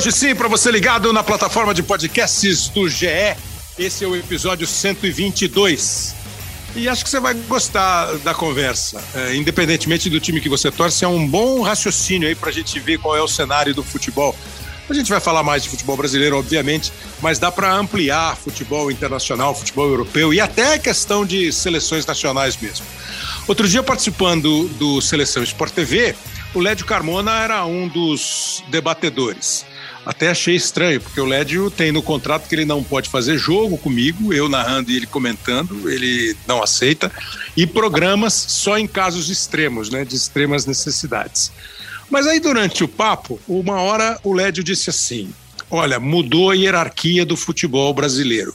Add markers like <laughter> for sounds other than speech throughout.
Hoje sim, para você ligado na plataforma de podcasts do GE, esse é o episódio 122. E acho que você vai gostar da conversa. É, independentemente do time que você torce, é um bom raciocínio aí para a gente ver qual é o cenário do futebol. A gente vai falar mais de futebol brasileiro, obviamente, mas dá para ampliar futebol internacional, futebol europeu e até a questão de seleções nacionais mesmo. Outro dia, participando do Seleção Sport TV, o Lédio Carmona era um dos debatedores. Até achei estranho, porque o Lédio tem no contrato que ele não pode fazer jogo comigo, eu narrando e ele comentando, ele não aceita, e programas só em casos extremos, né, de extremas necessidades. Mas aí durante o papo, uma hora o Lédio disse assim: Olha, mudou a hierarquia do futebol brasileiro.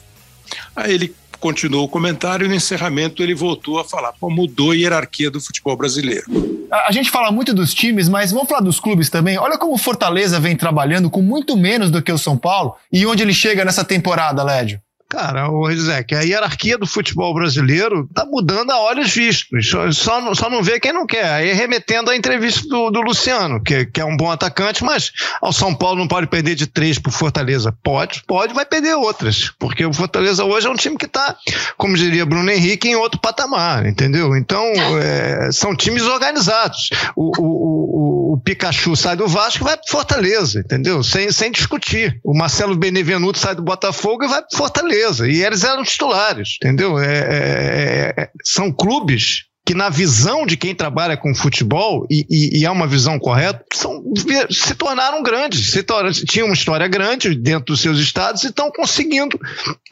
Aí ele continuou o comentário e no encerramento ele voltou a falar: Pô, mudou a hierarquia do futebol brasileiro. A gente fala muito dos times, mas vamos falar dos clubes também. Olha como o Fortaleza vem trabalhando com muito menos do que o São Paulo e onde ele chega nessa temporada, Lédio. Cara, o que a hierarquia do futebol brasileiro tá mudando a olhos vistos. Só, só, só não vê quem não quer. Aí remetendo à entrevista do, do Luciano, que, que, é um bom atacante, mas ao São Paulo não pode perder de três pro Fortaleza. Pode, pode, vai perder outras. Porque o Fortaleza hoje é um time que tá, como diria Bruno Henrique, em outro patamar, entendeu? Então, é, são times organizados. O, o, o, o, Pikachu sai do Vasco e vai pro Fortaleza, entendeu? Sem, sem discutir. O Marcelo Benevenuto sai do Botafogo e vai pro Fortaleza beleza. E eles eram titulares, entendeu? É, é, é, são clubes que na visão de quem trabalha com futebol, e, e, e é uma visão correta, são, se tornaram grandes, se tornaram, tinham uma história grande dentro dos seus estados e estão conseguindo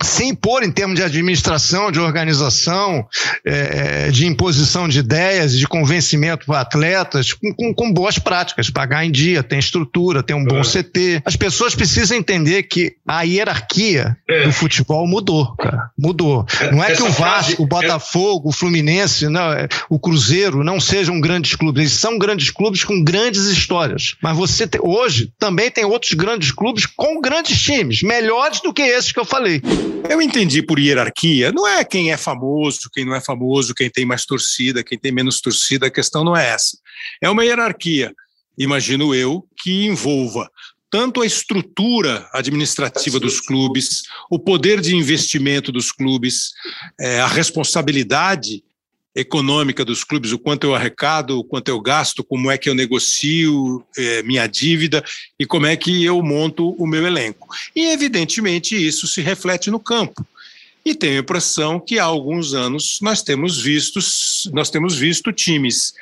se impor em termos de administração, de organização, é, de imposição de ideias, de convencimento para atletas, com, com, com, boas práticas, pagar em dia, tem estrutura, tem um bom é. CT. As pessoas precisam entender que a hierarquia é. do futebol mudou, cara. Mudou. Não é que o Vasco, o Botafogo, o Fluminense, não, o Cruzeiro não sejam grandes clubes. Eles são grandes clubes com grandes histórias. Mas você te, hoje também tem outros grandes clubes com grandes times, melhores do que esses que eu falei. Eu entendi por hierarquia. Não é quem é famoso, quem não é famoso, quem tem mais torcida, quem tem menos torcida. A questão não é essa. É uma hierarquia, imagino eu, que envolva tanto a estrutura administrativa dos clubes, o poder de investimento dos clubes, é, a responsabilidade econômica dos clubes, o quanto eu arrecado, o quanto eu gasto, como é que eu negocio é, minha dívida e como é que eu monto o meu elenco. E, evidentemente, isso se reflete no campo. E tenho a impressão que há alguns anos nós temos visto, nós temos visto times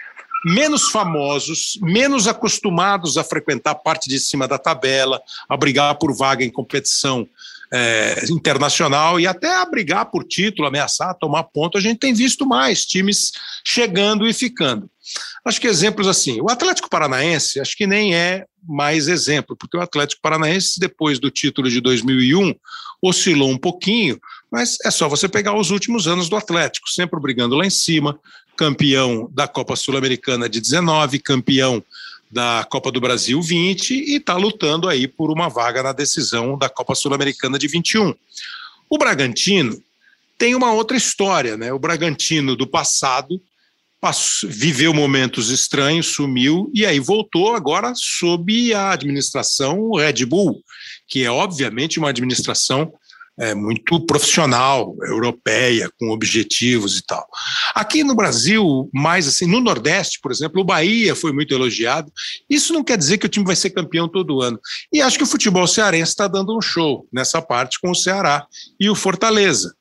menos famosos, menos acostumados a frequentar a parte de cima da tabela, a brigar por vaga em competição é, internacional e até a brigar por título, ameaçar, tomar ponto, a gente tem visto mais times chegando e ficando. Acho que exemplos assim, o Atlético Paranaense, acho que nem é mais exemplo, porque o Atlético Paranaense, depois do título de 2001, oscilou um pouquinho, mas é só você pegar os últimos anos do Atlético, sempre brigando lá em cima, campeão da Copa Sul-Americana de 19, campeão da Copa do Brasil 20 e está lutando aí por uma vaga na decisão da Copa Sul-Americana de 21. O Bragantino tem uma outra história, né? O Bragantino do passado passou, viveu momentos estranhos, sumiu e aí voltou agora sob a administração Red Bull, que é obviamente uma administração é, muito profissional, europeia, com objetivos e tal. Aqui no Brasil, mais assim, no Nordeste, por exemplo, o Bahia foi muito elogiado. Isso não quer dizer que o time vai ser campeão todo ano. E acho que o futebol cearense está dando um show nessa parte com o Ceará e o Fortaleza.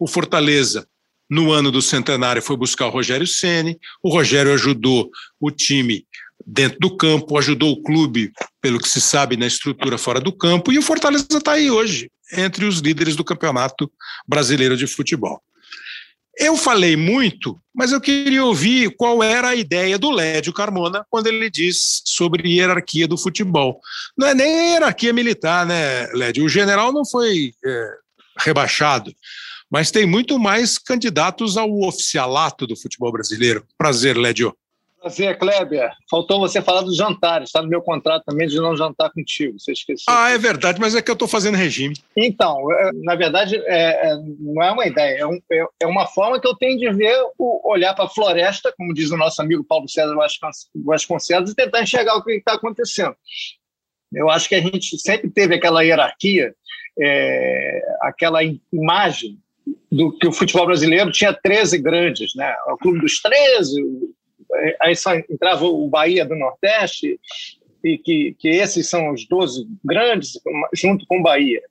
O Fortaleza no ano do centenário foi buscar o Rogério Ceni. O Rogério ajudou o time dentro do campo, ajudou o clube, pelo que se sabe, na estrutura fora do campo, e o Fortaleza está aí hoje, entre os líderes do Campeonato Brasileiro de Futebol. Eu falei muito, mas eu queria ouvir qual era a ideia do Lédio Carmona quando ele diz sobre hierarquia do futebol. Não é nem hierarquia militar, né, Lédio? O general não foi é, rebaixado, mas tem muito mais candidatos ao oficialato do futebol brasileiro. Prazer, Lédio. Prazer, Kleber. Faltou você falar dos jantares. Está no meu contrato também de não jantar contigo. Você esqueceu. Ah, é verdade, mas é que eu estou fazendo regime. Então, é, na verdade, é, é, não é uma ideia. É, um, é, é, uma forma que eu tenho de ver, o, olhar para a floresta, como diz o nosso amigo Paulo César Vasconcelos, e tentar enxergar o que está acontecendo. Eu acho que a gente sempre teve aquela hierarquia, é, aquela imagem do que o futebol brasileiro tinha 13 grandes, né? O clube dos 13, aí só entrava o Bahia do Nordeste, e que, que esses são os 12 grandes, junto com o Bahia.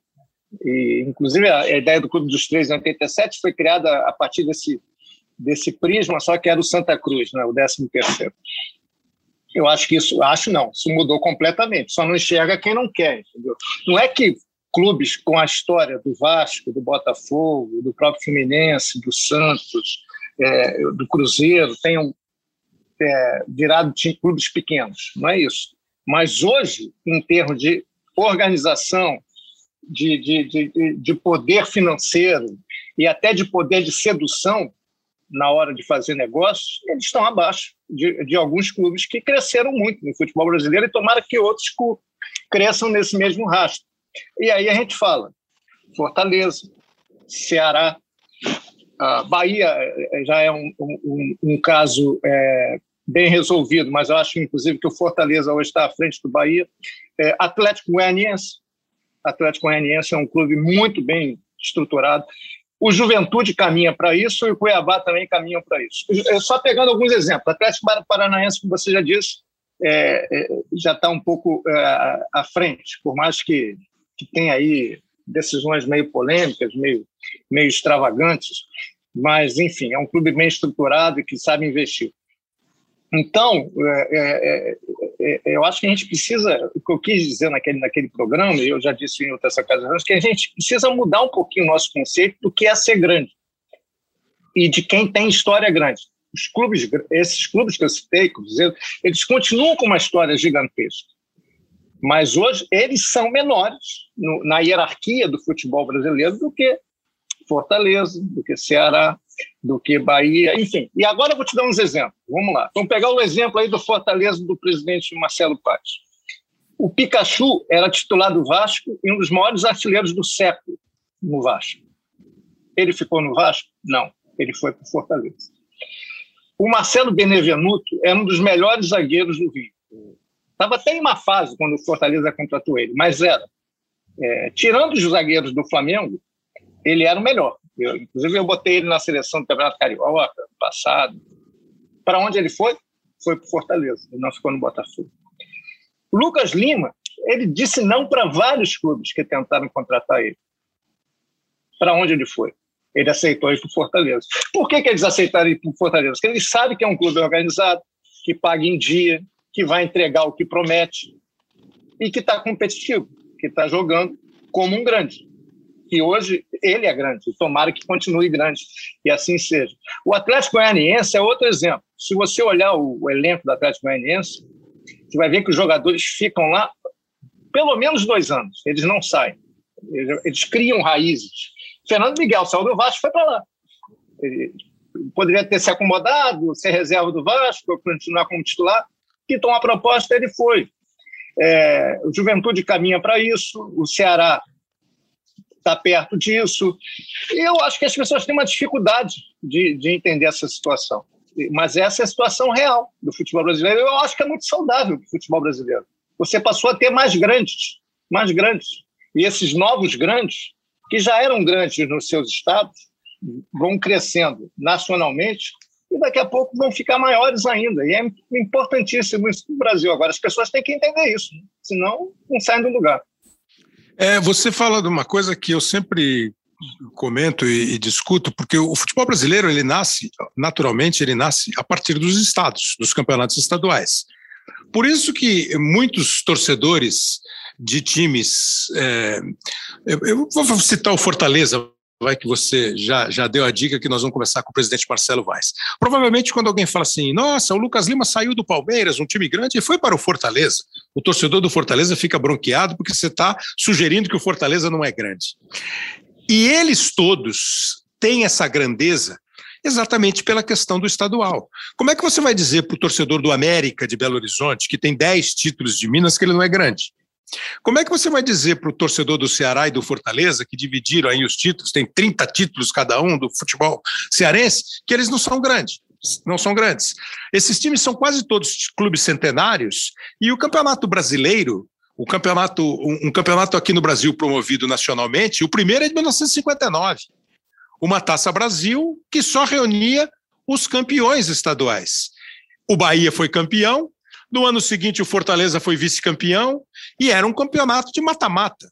E, inclusive, a, a ideia do Clube dos 13 em 87 foi criada a partir desse, desse prisma, só que era o Santa Cruz, né? o 13 terceiro. Eu acho que isso, acho não, isso mudou completamente. Só não enxerga quem não quer, entendeu? Não é que clubes com a história do Vasco, do Botafogo, do próprio Fluminense, do Santos, é, do Cruzeiro tenham é, virado clubes pequenos. Não é isso. Mas hoje, em termos de organização, de, de, de, de poder financeiro e até de poder de sedução, na hora de fazer negócios, eles estão abaixo de, de alguns clubes que cresceram muito no futebol brasileiro e tomara que outros cresçam nesse mesmo rastro. E aí a gente fala Fortaleza, Ceará, Bahia eh, já é um, um, um caso é, bem resolvido, mas eu acho, inclusive, que o Fortaleza hoje está à frente do Bahia. É, Atlético Goianiense. Atlético Goianiense é um clube muito bem estruturado. O Juventude caminha para isso e o Cuiabá também caminha para isso. Só pegando alguns exemplos. Atlético Paranaense, como você já disse, é, é, já está um pouco é, à frente, por mais que, que tenha aí decisões meio polêmicas, meio, meio extravagantes, mas, enfim, é um clube bem estruturado e que sabe investir. Então, é, é, é, é, eu acho que a gente precisa, o que eu quis dizer naquele, naquele programa, e eu já disse em outras ocasiões, que a gente precisa mudar um pouquinho o nosso conceito do que é ser grande e de quem tem história grande. Os clubes, esses clubes que eu citei, eles continuam com uma história gigantesca. Mas hoje eles são menores no, na hierarquia do futebol brasileiro do que Fortaleza, do que Ceará, do que Bahia, enfim. E agora eu vou te dar uns exemplos. Vamos lá. Vamos pegar o exemplo aí do Fortaleza do presidente Marcelo Paz. O Pikachu era titular do Vasco e um dos maiores artilheiros do século no Vasco. Ele ficou no Vasco? Não. Ele foi para o Fortaleza. O Marcelo Benevenuto era um dos melhores zagueiros do Rio. Estava até em uma fase quando o Fortaleza contratou ele, mas era. É, tirando os zagueiros do Flamengo, ele era o melhor. Eu, inclusive, eu botei ele na seleção do Campeonato Carioca passado. Para onde ele foi? Foi para Fortaleza. Ele não ficou no Botafogo. Lucas Lima, ele disse não para vários clubes que tentaram contratar ele. Para onde ele foi? Ele aceitou ir para Fortaleza. Por que, que eles aceitaram ir para Fortaleza? Porque eles sabem que é um clube organizado, que paga em dia, que vai entregar o que promete e que está competitivo, que está jogando como um grande que hoje ele é grande, tomara que continue grande, e assim seja. O Atlético Goianiense é outro exemplo. Se você olhar o, o elenco do Atlético Goianiense, você vai ver que os jogadores ficam lá pelo menos dois anos, eles não saem, eles, eles criam raízes. Fernando Miguel saiu do Vasco foi para lá. Ele poderia ter se acomodado, ser reserva do Vasco, continuar como titular. Então, a proposta ele foi. É, o Juventude caminha para isso, o Ceará está perto disso. E eu acho que as pessoas têm uma dificuldade de, de entender essa situação. Mas essa é a situação real do futebol brasileiro. Eu acho que é muito saudável o futebol brasileiro. Você passou a ter mais grandes, mais grandes. E esses novos grandes, que já eram grandes nos seus estados, vão crescendo nacionalmente e daqui a pouco vão ficar maiores ainda. E é importantíssimo isso no Brasil. Agora, as pessoas têm que entender isso, senão não saem do lugar. É, você fala de uma coisa que eu sempre comento e, e, discuto, porque o futebol brasileiro ele nasce, naturalmente, ele nasce a partir dos estados, dos campeonatos estaduais. Por isso que muitos torcedores de times, é, eu, eu vou citar o Fortaleza, vai que você já, já deu a dica que nós vamos começar com o presidente Marcelo Vaz. Provavelmente quando alguém fala assim, nossa, o Lucas Lima saiu do Palmeiras, um time grande, e foi para o Fortaleza. O torcedor do Fortaleza fica bronqueado porque você está sugerindo que o Fortaleza não é grande. E eles todos têm essa grandeza exatamente pela questão do estadual. Como é que você vai dizer para o torcedor do América de Belo Horizonte, que tem 10 títulos de Minas, que ele não é grande? Como é que você vai dizer para o torcedor do Ceará e do Fortaleza, que dividiram aí os títulos, tem 30 títulos cada um do futebol cearense, que eles não são grandes? Não são grandes. Esses times são quase todos clubes centenários, e o Campeonato Brasileiro, o campeonato, um, um campeonato aqui no Brasil promovido nacionalmente, o primeiro é de 1959. Uma Taça Brasil que só reunia os campeões estaduais. O Bahia foi campeão, no ano seguinte o Fortaleza foi vice-campeão e era um campeonato de mata-mata.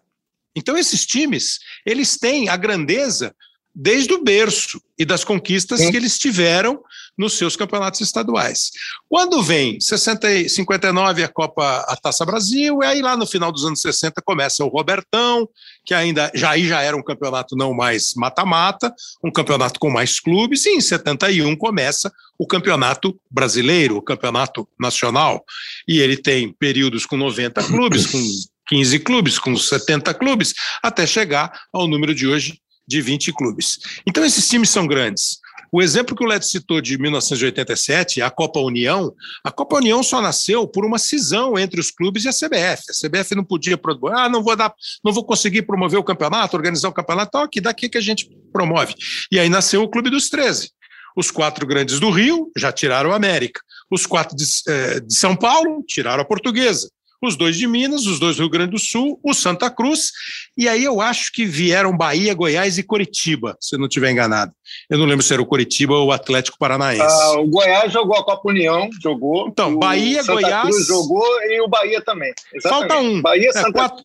Então esses times, eles têm a grandeza desde o berço e das conquistas Sim. que eles tiveram nos seus campeonatos estaduais. Quando vem 60, 59 a Copa, a Taça Brasil, e aí lá no final dos anos 60 começa o Robertão, que ainda já aí já era um campeonato não mais mata-mata, um campeonato com mais clubes, e em 71 começa o campeonato brasileiro, o campeonato nacional, e ele tem períodos com 90 clubes, com 15 clubes, com 70 clubes, até chegar ao número de hoje de 20 clubes. Então, esses times são grandes. O exemplo que o Led citou de 1987, a Copa União, a Copa União só nasceu por uma cisão entre os clubes e a CBF. A CBF não podia ah, não vou dar, não vou conseguir promover o campeonato, organizar o campeonato, então aqui daqui que a gente promove. E aí nasceu o Clube dos 13. Os quatro grandes do Rio já tiraram a América. Os quatro de, eh, de São Paulo tiraram a Portuguesa os dois de Minas, os dois do Rio Grande do Sul, o Santa Cruz, e aí eu acho que vieram Bahia, Goiás e Coritiba, se eu não estiver enganado. Eu não lembro se era o Coritiba ou o Atlético Paranaense. Ah, o Goiás jogou a Copa União, jogou. Então, Bahia, Santa Goiás. Cruz jogou e o Bahia também. Exatamente. Falta um. Bahia, é, Santa quatro...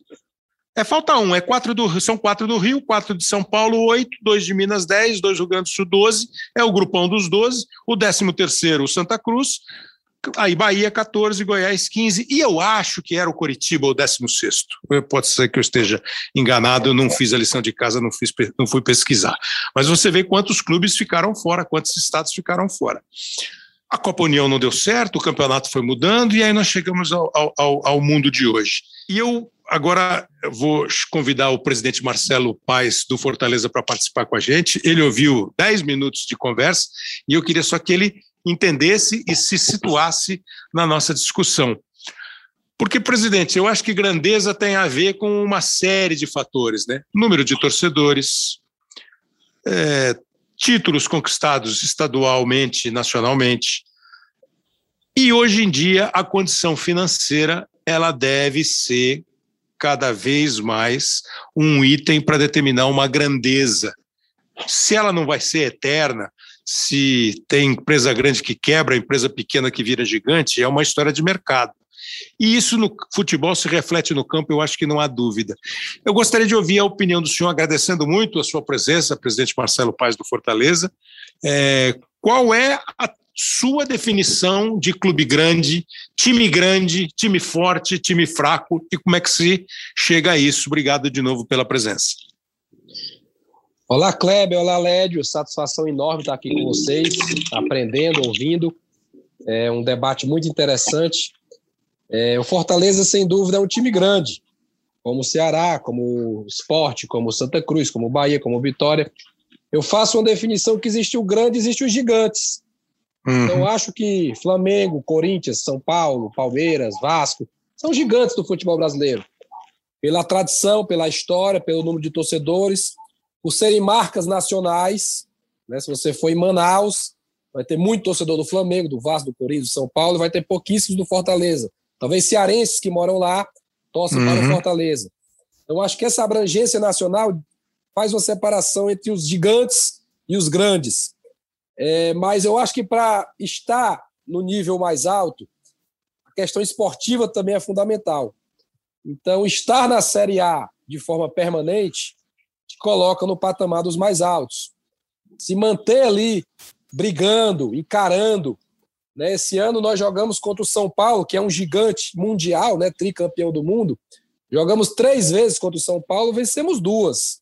É, falta um. É quatro do, são quatro do Rio, quatro de São Paulo, oito, dois de Minas, dez, dois do Rio Grande do Sul, doze. É o grupão dos doze. O décimo terceiro, o Santa Cruz. Aí Bahia 14, Goiás 15, e eu acho que era o Coritiba o 16. Pode ser que eu esteja enganado, eu não fiz a lição de casa, não, fiz, não fui pesquisar. Mas você vê quantos clubes ficaram fora, quantos estados ficaram fora. A Copa União não deu certo, o campeonato foi mudando, e aí nós chegamos ao, ao, ao mundo de hoje. E eu agora vou convidar o presidente Marcelo Paes do Fortaleza para participar com a gente. Ele ouviu 10 minutos de conversa e eu queria só que ele entendesse e se situasse na nossa discussão. Porque, presidente, eu acho que grandeza tem a ver com uma série de fatores, né? Número de torcedores, é, títulos conquistados estadualmente, nacionalmente. E hoje em dia a condição financeira ela deve ser cada vez mais um item para determinar uma grandeza. Se ela não vai ser eterna, se tem empresa grande que quebra, empresa pequena que vira gigante, é uma história de mercado. E isso no futebol se reflete no campo, eu acho que não há dúvida. Eu gostaria de ouvir a opinião do senhor, agradecendo muito a sua presença, presidente Marcelo Paz do Fortaleza. É, qual é a sua definição de clube grande, time grande, time forte, time fraco e como é que se chega a isso? Obrigado de novo pela presença. Olá, Kleber. Olá, Lédio. Satisfação enorme estar aqui com vocês, aprendendo, ouvindo. É um debate muito interessante. É, o Fortaleza, sem dúvida, é um time grande, como o Ceará, como o Sport, como o Santa Cruz, como o Bahia, como o Vitória. Eu faço uma definição que existe o grande, existe os gigantes. Uhum. Então, eu acho que Flamengo, Corinthians, São Paulo, Palmeiras, Vasco, são gigantes do futebol brasileiro. Pela tradição, pela história, pelo número de torcedores, por serem marcas nacionais. Né? Se você for em Manaus, vai ter muito torcedor do Flamengo, do Vasco, do Corinthians, do São Paulo, e vai ter pouquíssimos do Fortaleza. Talvez cearenses que moram lá torcem uhum. para o uhum. Fortaleza. Então, acho que essa abrangência nacional faz uma separação entre os gigantes e os grandes. É, mas eu acho que para estar no nível mais alto, a questão esportiva também é fundamental. Então, estar na Série A de forma permanente te coloca no patamar dos mais altos. Se manter ali brigando, encarando. Né? Esse ano nós jogamos contra o São Paulo, que é um gigante mundial, né? tricampeão do mundo. Jogamos três vezes contra o São Paulo, vencemos duas.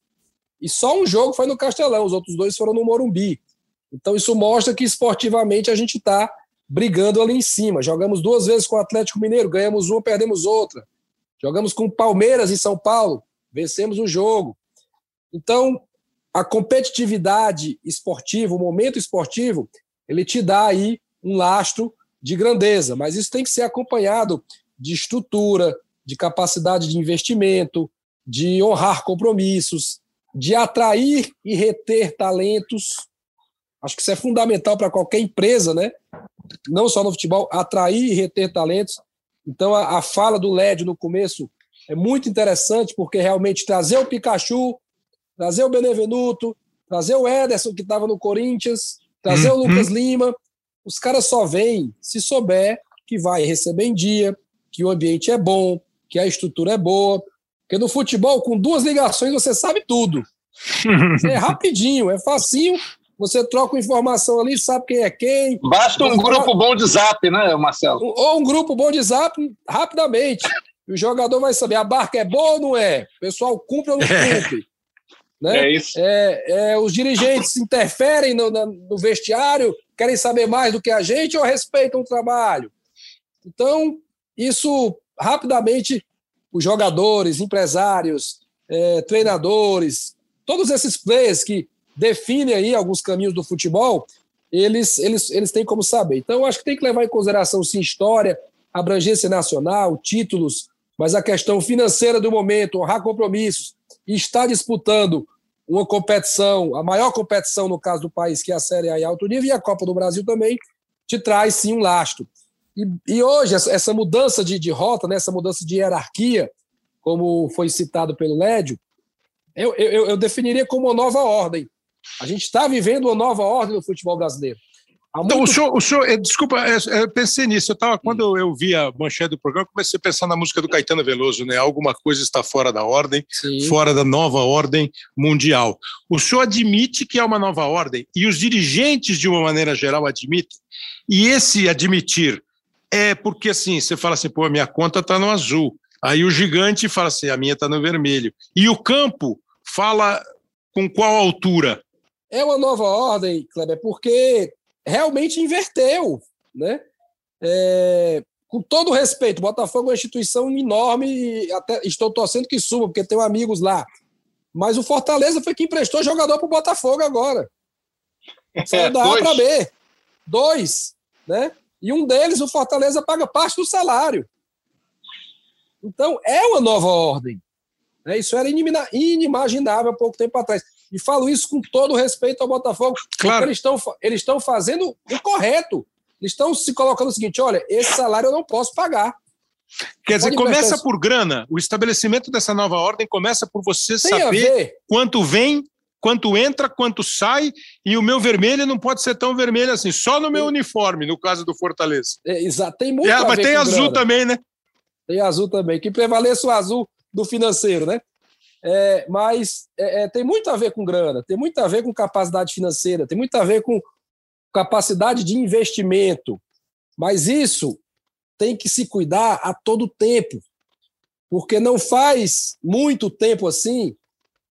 E só um jogo foi no Castelão, os outros dois foram no Morumbi. Então isso mostra que esportivamente a gente está brigando ali em cima. Jogamos duas vezes com o Atlético Mineiro, ganhamos uma, perdemos outra. Jogamos com o Palmeiras em São Paulo, vencemos o jogo. Então, a competitividade esportiva, o momento esportivo, ele te dá aí um lastro de grandeza, mas isso tem que ser acompanhado de estrutura, de capacidade de investimento, de honrar compromissos, de atrair e reter talentos. Acho que isso é fundamental para qualquer empresa, né? Não só no futebol, atrair e reter talentos. Então, a, a fala do LED no começo é muito interessante, porque realmente trazer o Pikachu, trazer o Benevenuto, trazer o Ederson, que estava no Corinthians, trazer uhum. o Lucas Lima, os caras só vêm se souber que vai receber em dia, que o ambiente é bom, que a estrutura é boa. Porque no futebol, com duas ligações, você sabe tudo. É <laughs> rapidinho, é facinho. Você troca informação ali, sabe quem é quem. Basta um grupo troca... bom de zap, né, Marcelo? Ou um grupo bom de zap, rapidamente. o jogador vai saber, a barca é boa ou não é? O pessoal cumpre ou não <laughs> é. cumpre? Né? É isso. É, é, os dirigentes interferem no, no, vestiário, querem saber mais do que a gente ou respeitam o trabalho? Então, isso rapidamente, os jogadores, empresários, é, treinadores, todos esses players que definem aí alguns caminhos do futebol, eles, eles, eles têm como saber. Então, acho que tem que levar em consideração, sim, história, abrangência nacional, títulos, mas a questão financeira do momento, honrar compromissos, e estar disputando uma competição, a maior competição no caso do país, que é a Série A em alto nível, e a Copa do Brasil também, te traz sim um lastro. E, e hoje, essa, essa, mudança de, de rota, né, essa mudança de hierarquia, como foi citado pelo Lédio, eu, eu, eu definiria como uma nova ordem. A gente está vivendo uma nova ordem no futebol brasileiro. Muito... Então, o senhor, o senhor eh, desculpa, eu eh, eh, pensei nisso. Eu tava, quando eu vi a manchete do programa, comecei a pensar na música do Caetano Veloso, né? Alguma coisa está fora da ordem, Sim. fora da nova ordem mundial. O senhor admite que é uma nova ordem e os dirigentes, de uma maneira geral, admitem. E esse admitir é porque assim, você fala assim, pô, a minha conta está no azul. Aí o gigante fala assim, a minha está no vermelho. E o campo fala com qual altura? É uma nova ordem, Kleber, porque realmente inverteu, né? É, com todo respeito, o Botafogo é uma instituição enorme e até estou torcendo que suba, porque tenho amigos lá. Mas o Fortaleza foi quem emprestou jogador para o Botafogo agora. Saiu da A para B. Dois, né? E um deles, o Fortaleza, paga parte do salário. Então, é uma nova ordem. Né? Isso era inimaginável há pouco tempo atrás. E falo isso com todo respeito ao Botafogo. Claro. Eles estão eles estão fazendo o correto. Eles estão se colocando o seguinte: olha, esse salário eu não posso pagar. Quer dizer, começa por grana. O estabelecimento dessa nova ordem começa por você Tem saber quanto vem, quanto entra, quanto sai, e o meu vermelho não pode ser tão vermelho assim, só no meu uniforme, no caso do Fortaleza. É, exato, tem muito. É, mas tem azul grana. também, né? Tem azul também. Que prevaleça o azul do financeiro, né? É, mas é, é, tem muito a ver com grana, tem muito a ver com capacidade financeira, tem muito a ver com capacidade de investimento. Mas isso tem que se cuidar a todo tempo, porque não faz muito tempo assim,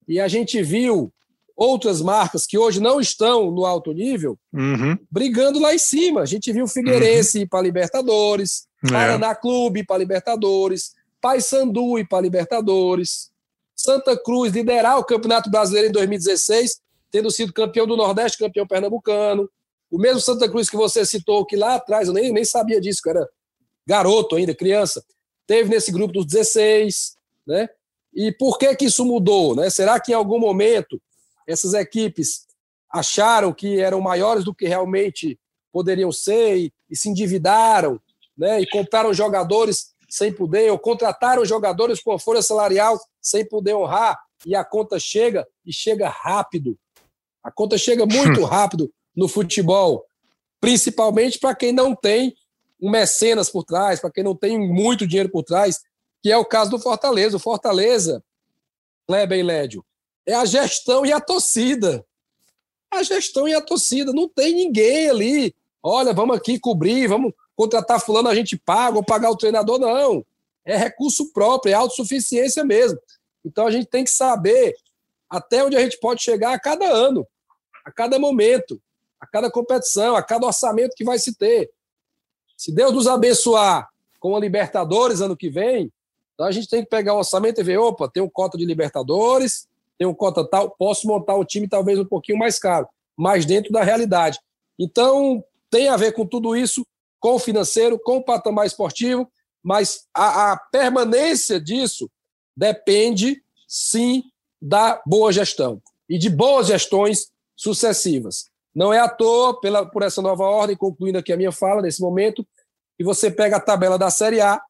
e a gente viu outras marcas que hoje não estão no alto nível uhum. brigando lá em cima. A gente viu o Figueirense uhum. ir para Libertadores, é. Paraná Clube para Libertadores, Paysandu ir para Libertadores. Santa Cruz liderar o Campeonato Brasileiro em 2016, tendo sido campeão do Nordeste, campeão pernambucano. O mesmo Santa Cruz que você citou, que lá atrás, eu nem, nem sabia disso, que era garoto ainda, criança, teve nesse grupo dos 16, né? E por que que isso mudou, né? Será que em algum momento essas equipes acharam que eram maiores do que realmente poderiam ser e, e se endividaram, né? E compraram jogadores sem poder, ou contrataram jogadores com folha salarial sem poder honrar, e a conta chega e chega rápido. A conta chega muito <laughs> rápido no futebol, principalmente para quem não tem um mecenas por trás, para quem não tem muito dinheiro por trás, que é o caso do Fortaleza. O Fortaleza, Kleber e Lédio, é a gestão e a torcida. A gestão e a torcida. Não tem ninguém ali. Olha, vamos aqui cobrir, vamos contratar fulano, a gente paga, ou pagar o treinador, não. É recurso próprio, é autossuficiência mesmo. Então a gente tem que saber até onde a gente pode chegar a cada ano, a cada momento, a cada competição, a cada orçamento que vai se ter. Se Deus nos abençoar com a Libertadores ano que vem, então a gente tem que pegar o orçamento e ver, opa, tem um cota de Libertadores, tem um cota tal, posso montar o time talvez um pouquinho mais caro, mas dentro da realidade. Então, tem a ver com tudo isso com o financeiro, com o patamar esportivo, mas a, a permanência disso depende, sim, da boa gestão e de boas gestões sucessivas. Não é à toa, pela, por essa nova ordem, concluindo aqui a minha fala nesse momento, que você pega a tabela da Série A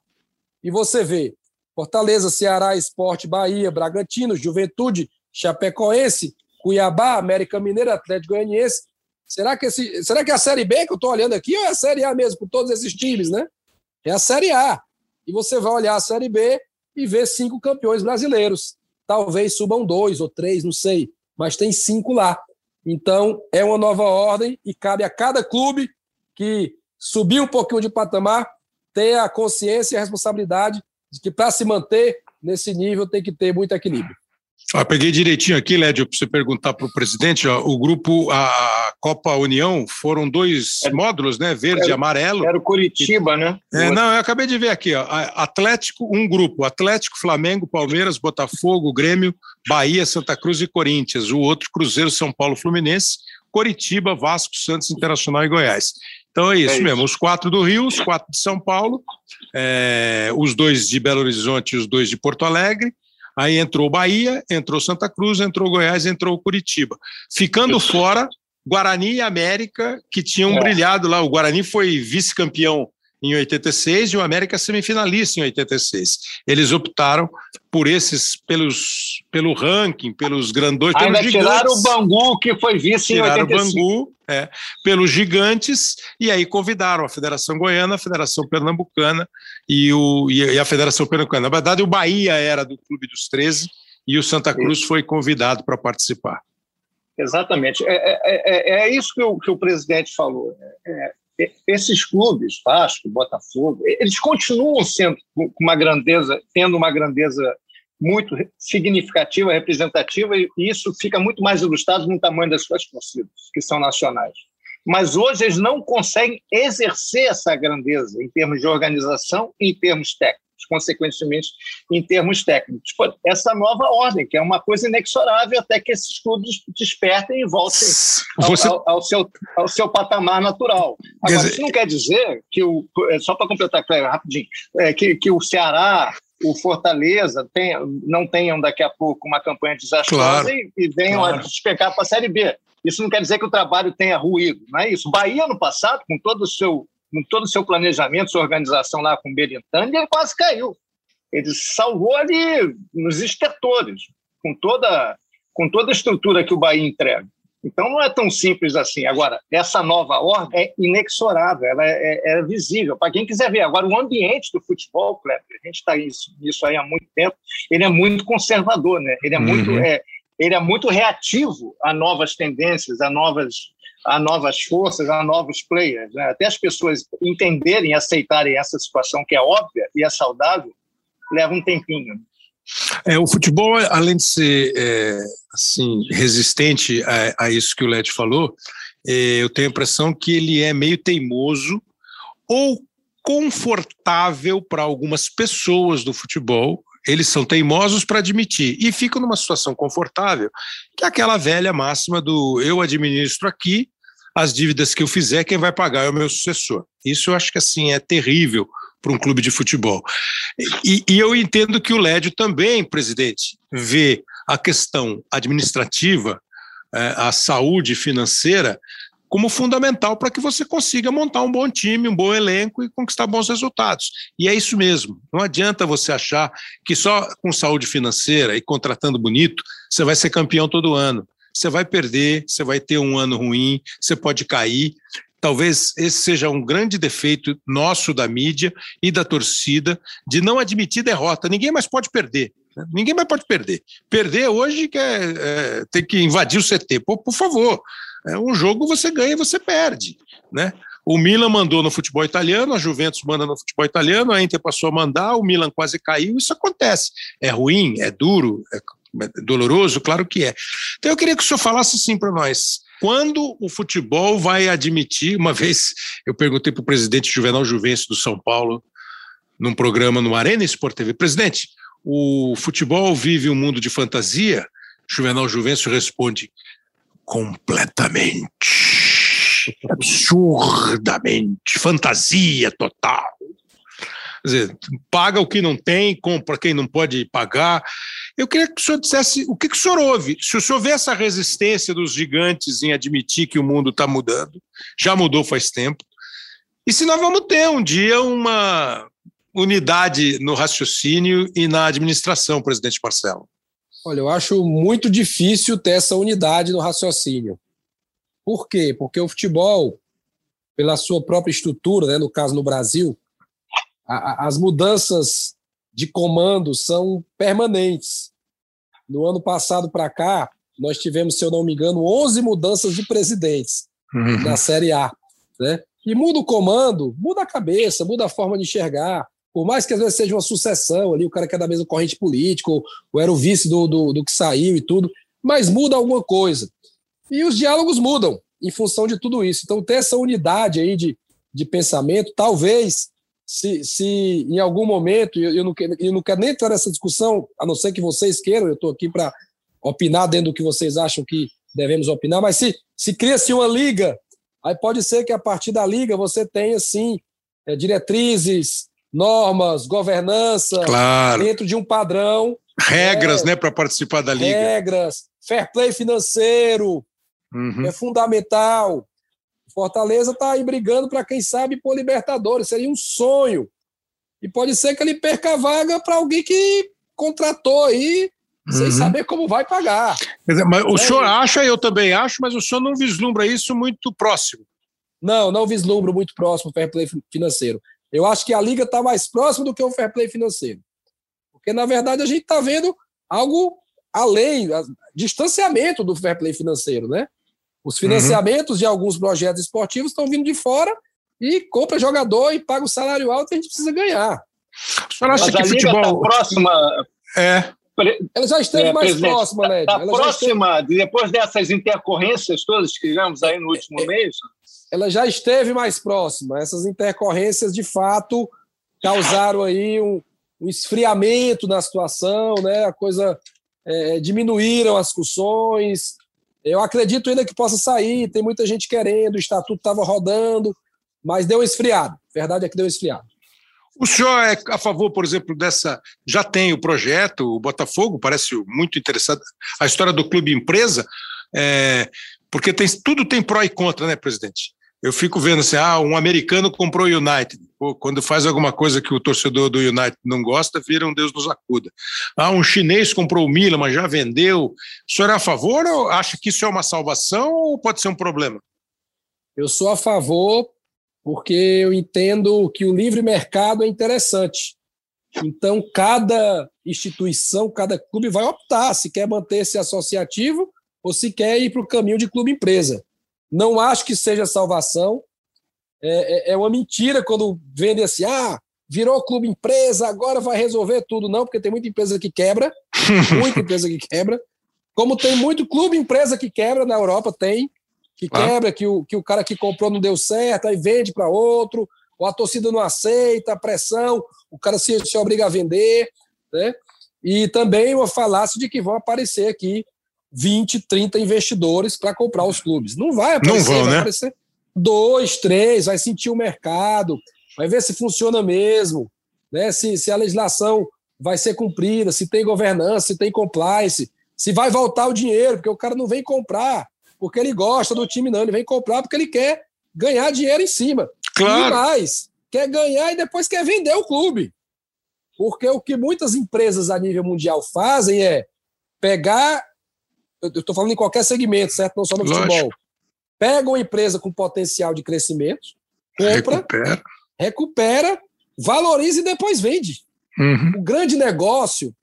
e você vê Fortaleza, Ceará, Esporte, Bahia, Bragantino, Juventude, Chapecoense, Cuiabá, América Mineira, Atlético Goianiense. Será que, esse, será que é a Série B que eu estou olhando aqui ou é a Série A mesmo, com todos esses times, né? É a Série A. E você vai olhar a Série B e ver cinco campeões brasileiros. Talvez subam dois ou três, não sei, mas tem cinco lá. Então, é uma nova ordem e cabe a cada clube que subir um pouquinho de patamar ter a consciência e a responsabilidade de que para se manter nesse nível tem que ter muito equilíbrio. Ah, peguei direitinho aqui, Lédio, para você perguntar para o presidente. Ó, o grupo, a Copa União, foram dois é, módulos, né? Verde e amarelo. Era o Curitiba, né? É, não, eu acabei de ver aqui, ó. Atlético, um grupo: Atlético, Flamengo, Palmeiras, Botafogo, Grêmio, Bahia, Santa Cruz e Corinthians. O outro, Cruzeiro, São Paulo, Fluminense, Coritiba, Vasco, Santos, Internacional e Goiás. Então é isso, é isso. mesmo. Os quatro do Rio, os quatro de São Paulo, é, os dois de Belo Horizonte e os dois de Porto Alegre Aí entrou Bahia, entrou Santa Cruz, entrou Goiás, entrou Curitiba. Ficando fora, Guarani e América, que tinham é. brilhado lá. O Guarani foi vice-campeão em 86 e o América semifinalista em 86. Eles optaram por esses, pelos, pelo ranking, pelos grandões, Ainda pelos tiraram o Bangu, que foi vice tiraram em 85. o Bangu, é, pelos gigantes, e aí convidaram a Federação Goiana, a Federação Pernambucana e, o, e a Federação Pernambucana. Na verdade, o Bahia era do Clube dos 13 e o Santa Cruz foi convidado para participar. Exatamente. É, é, é, é, isso que o, que o presidente falou. É, esses clubes, Vasco, Botafogo, eles continuam sendo com uma grandeza, tendo uma grandeza muito significativa, representativa, e isso fica muito mais ilustrado no tamanho das suas torcidas, que são nacionais. Mas hoje eles não conseguem exercer essa grandeza em termos de organização e em termos técnicos consequentemente, em termos técnicos. Essa nova ordem, que é uma coisa inexorável até que esses clubes despertem e voltem ao, Você... ao, ao seu, ao seu patamar natural. Agora, dizer... isso não quer dizer que o. É, só para completar, Cléber, rapidinho, é, que, que o Ceará o Fortaleza tem, não tenham daqui a pouco uma campanha desastrosa claro, e, e, venham claro. a despecar para a Série B. Isso não quer dizer que o trabalho tenha ruído, não é isso. Bahia, no passado, com todo o seu com todo o seu planejamento, sua organização lá com o Berintani, ele quase caiu. Ele salvou ali nos estertores, com toda, com toda a estrutura que o Bahia entrega. Então não é tão simples assim. Agora, essa nova ordem é inexorável, ela é, é, é visível. Para quem quiser ver. Agora, o ambiente do futebol, Kleber, a gente está nisso aí há muito tempo, ele é muito conservador, né? ele, é uhum. muito, é, ele é muito reativo a novas tendências, a novas a novas forças, a novos players. Né? Até as pessoas entenderem aceitarem essa situação que é óbvia e é saudável, leva um tempinho. É, o futebol, além de ser é, assim, resistente a, a, isso que o Led falou, é, eu tenho a impressão que ele é meio teimoso ou confortável para algumas pessoas do futebol. Eles são teimosos para admitir e ficam numa situação confortável, que é aquela velha máxima do eu administro aqui, as dívidas que eu fizer, quem vai pagar é o meu sucessor. Isso eu acho que assim é terrível para um clube de futebol. E, e, eu entendo que o Lédio também, presidente, vê a questão administrativa, é, a saúde financeira, como fundamental para que você consiga montar um bom time, um bom elenco e conquistar bons resultados. E é isso mesmo. Não adianta você achar que só com saúde financeira e contratando bonito você vai ser campeão todo ano você vai perder, você vai ter um ano ruim, você pode cair. Talvez esse seja um grande defeito nosso da mídia e da torcida de não admitir derrota. Ninguém mais pode perder. Né? Ninguém mais pode perder. Perder hoje que é, é, tem que invadir o CT. Pô, por favor, é um jogo você ganha e você perde, né? O Milan mandou no futebol italiano, a Juventus manda no futebol italiano, a Inter passou a mandar, o Milan quase caiu, isso acontece. É ruim, é duro, é doloroso? Claro que é. Então eu queria que o senhor falasse assim para nós. Quando o futebol vai admitir, uma vez eu perguntei para o presidente Juvenal Juvencio do São Paulo, num programa no Arena Sport TV, presidente, o futebol vive um mundo de fantasia? Juvenal Juvencio responde, completamente, absurdamente, fantasia total. Quer dizer, paga o que não tem, compra quem não pode pagar. Eu queria que o senhor dissesse o que, que o senhor ouve. Se o senhor vê essa resistência dos gigantes em admitir que o mundo está mudando, já mudou faz tempo, e se nós vamos ter um dia uma, unidade no raciocínio e na administração, presidente Marcelo? Olha, eu acho muito difícil ter essa unidade no raciocínio. Por quê? Porque o futebol, pela sua própria estrutura, né, no caso no Brasil, a, a, as mudanças de comando são permanentes. No ano passado para cá, nós tivemos, se eu não me engano, 11 mudanças de presidentes uhum. na Série A. Né? E muda o comando, muda a cabeça, muda a forma de enxergar. Por mais que às vezes seja uma sucessão ali, o cara que é da mesma corrente política, ou, ou era o vice do, do, do que saiu e tudo, mas muda alguma coisa. E os diálogos mudam em função de tudo isso. Então, ter essa unidade aí de, de pensamento, talvez, se, se em algum momento, eu, eu, não quero, eu não quero nem entrar nessa discussão, a não ser que vocês queiram, eu estou aqui para opinar dentro do que vocês acham que devemos opinar, mas se, se cria-se uma liga, aí pode ser que a partir da liga você tenha, sim, é, diretrizes, normas, governança, claro. dentro de um padrão. Regras, é, né, para participar da liga. Regras, fair play financeiro, uhum. é fundamental. Fortaleza está aí brigando para quem sabe por Libertadores, seria um sonho. E pode ser que ele perca a vaga para alguém que contratou aí sem uhum. saber como vai pagar. Mas o é. senhor acha, eu também acho, mas o senhor não vislumbra isso muito próximo. Não, não vislumbro muito próximo o fair play financeiro. Eu acho que a liga está mais próxima do que o fair play financeiro. Porque, na verdade, a gente está vendo algo além, distanciamento do fair play financeiro, né? Os financiamentos uhum. de alguns projetos esportivos estão vindo de fora e compra jogador e paga o salário alto que a gente precisa ganhar. O senhor acha Mas que a futebol... Liga tá próxima... É. Ela já esteve é, mais próxima, né? Está próxima, esteve... depois dessas intercorrências todas que tivemos aí no último é, mês? Ela já esteve mais próxima. Essas intercorrências, de fato, causaram aí um, um esfriamento na situação, né? A coisa é, diminuíram as discussões. Eu acredito ainda que possa sair, tem muita gente querendo, o estatuto estava rodando, mas deu um esfriado. Verdade é que deu um esfriado. O senhor é a favor, por exemplo, dessa. Já tem o projeto, o Botafogo, parece muito interessante. A história do clube empresa, é, porque tem, tudo tem pró e contra, né, presidente? Eu fico vendo assim: ah, um americano comprou o United. Pô, quando faz alguma coisa que o torcedor do United não gosta, vira um Deus nos acuda. Ah, um chinês comprou o Milan, mas já vendeu. O senhor é a favor ou acha que isso é uma salvação ou pode ser um problema? Eu sou a favor porque eu entendo que o livre mercado é interessante. Então, cada instituição, cada clube vai optar se quer manter-se associativo ou se quer ir para o caminho de clube-empresa. Não acho que seja salvação. É, é, é uma mentira quando vendem assim, ah, virou clube-empresa, agora vai resolver tudo. Não, porque tem muita empresa que quebra, <laughs> muita empresa que quebra. Como tem muito clube-empresa que quebra na Europa, tem que ah. quebra, que o, que o cara que comprou não deu certo, aí vende para outro, ou a torcida não aceita, a pressão, o cara se, se obriga a vender, né? E também uma falácia de que vão aparecer aqui 20, 30 investidores para comprar os clubes. Não vai aparecer, não vão, vai né? aparecer dois, três, vai sentir o mercado, vai ver se funciona mesmo, né? se, se a legislação vai ser cumprida, se tem governança, se tem compliance, se vai voltar o dinheiro, porque o cara não vem comprar porque ele gosta do time, não. Ele vem comprar porque ele quer ganhar dinheiro em cima. Claro. E mais, quer ganhar e depois quer vender o clube. Porque o que muitas empresas a nível mundial fazem é pegar. Eu estou falando em qualquer segmento, certo? Não só no Lógico. futebol. Pega uma empresa com potencial de crescimento, compra, recupera, recupera valoriza e depois vende. Uhum. O grande negócio,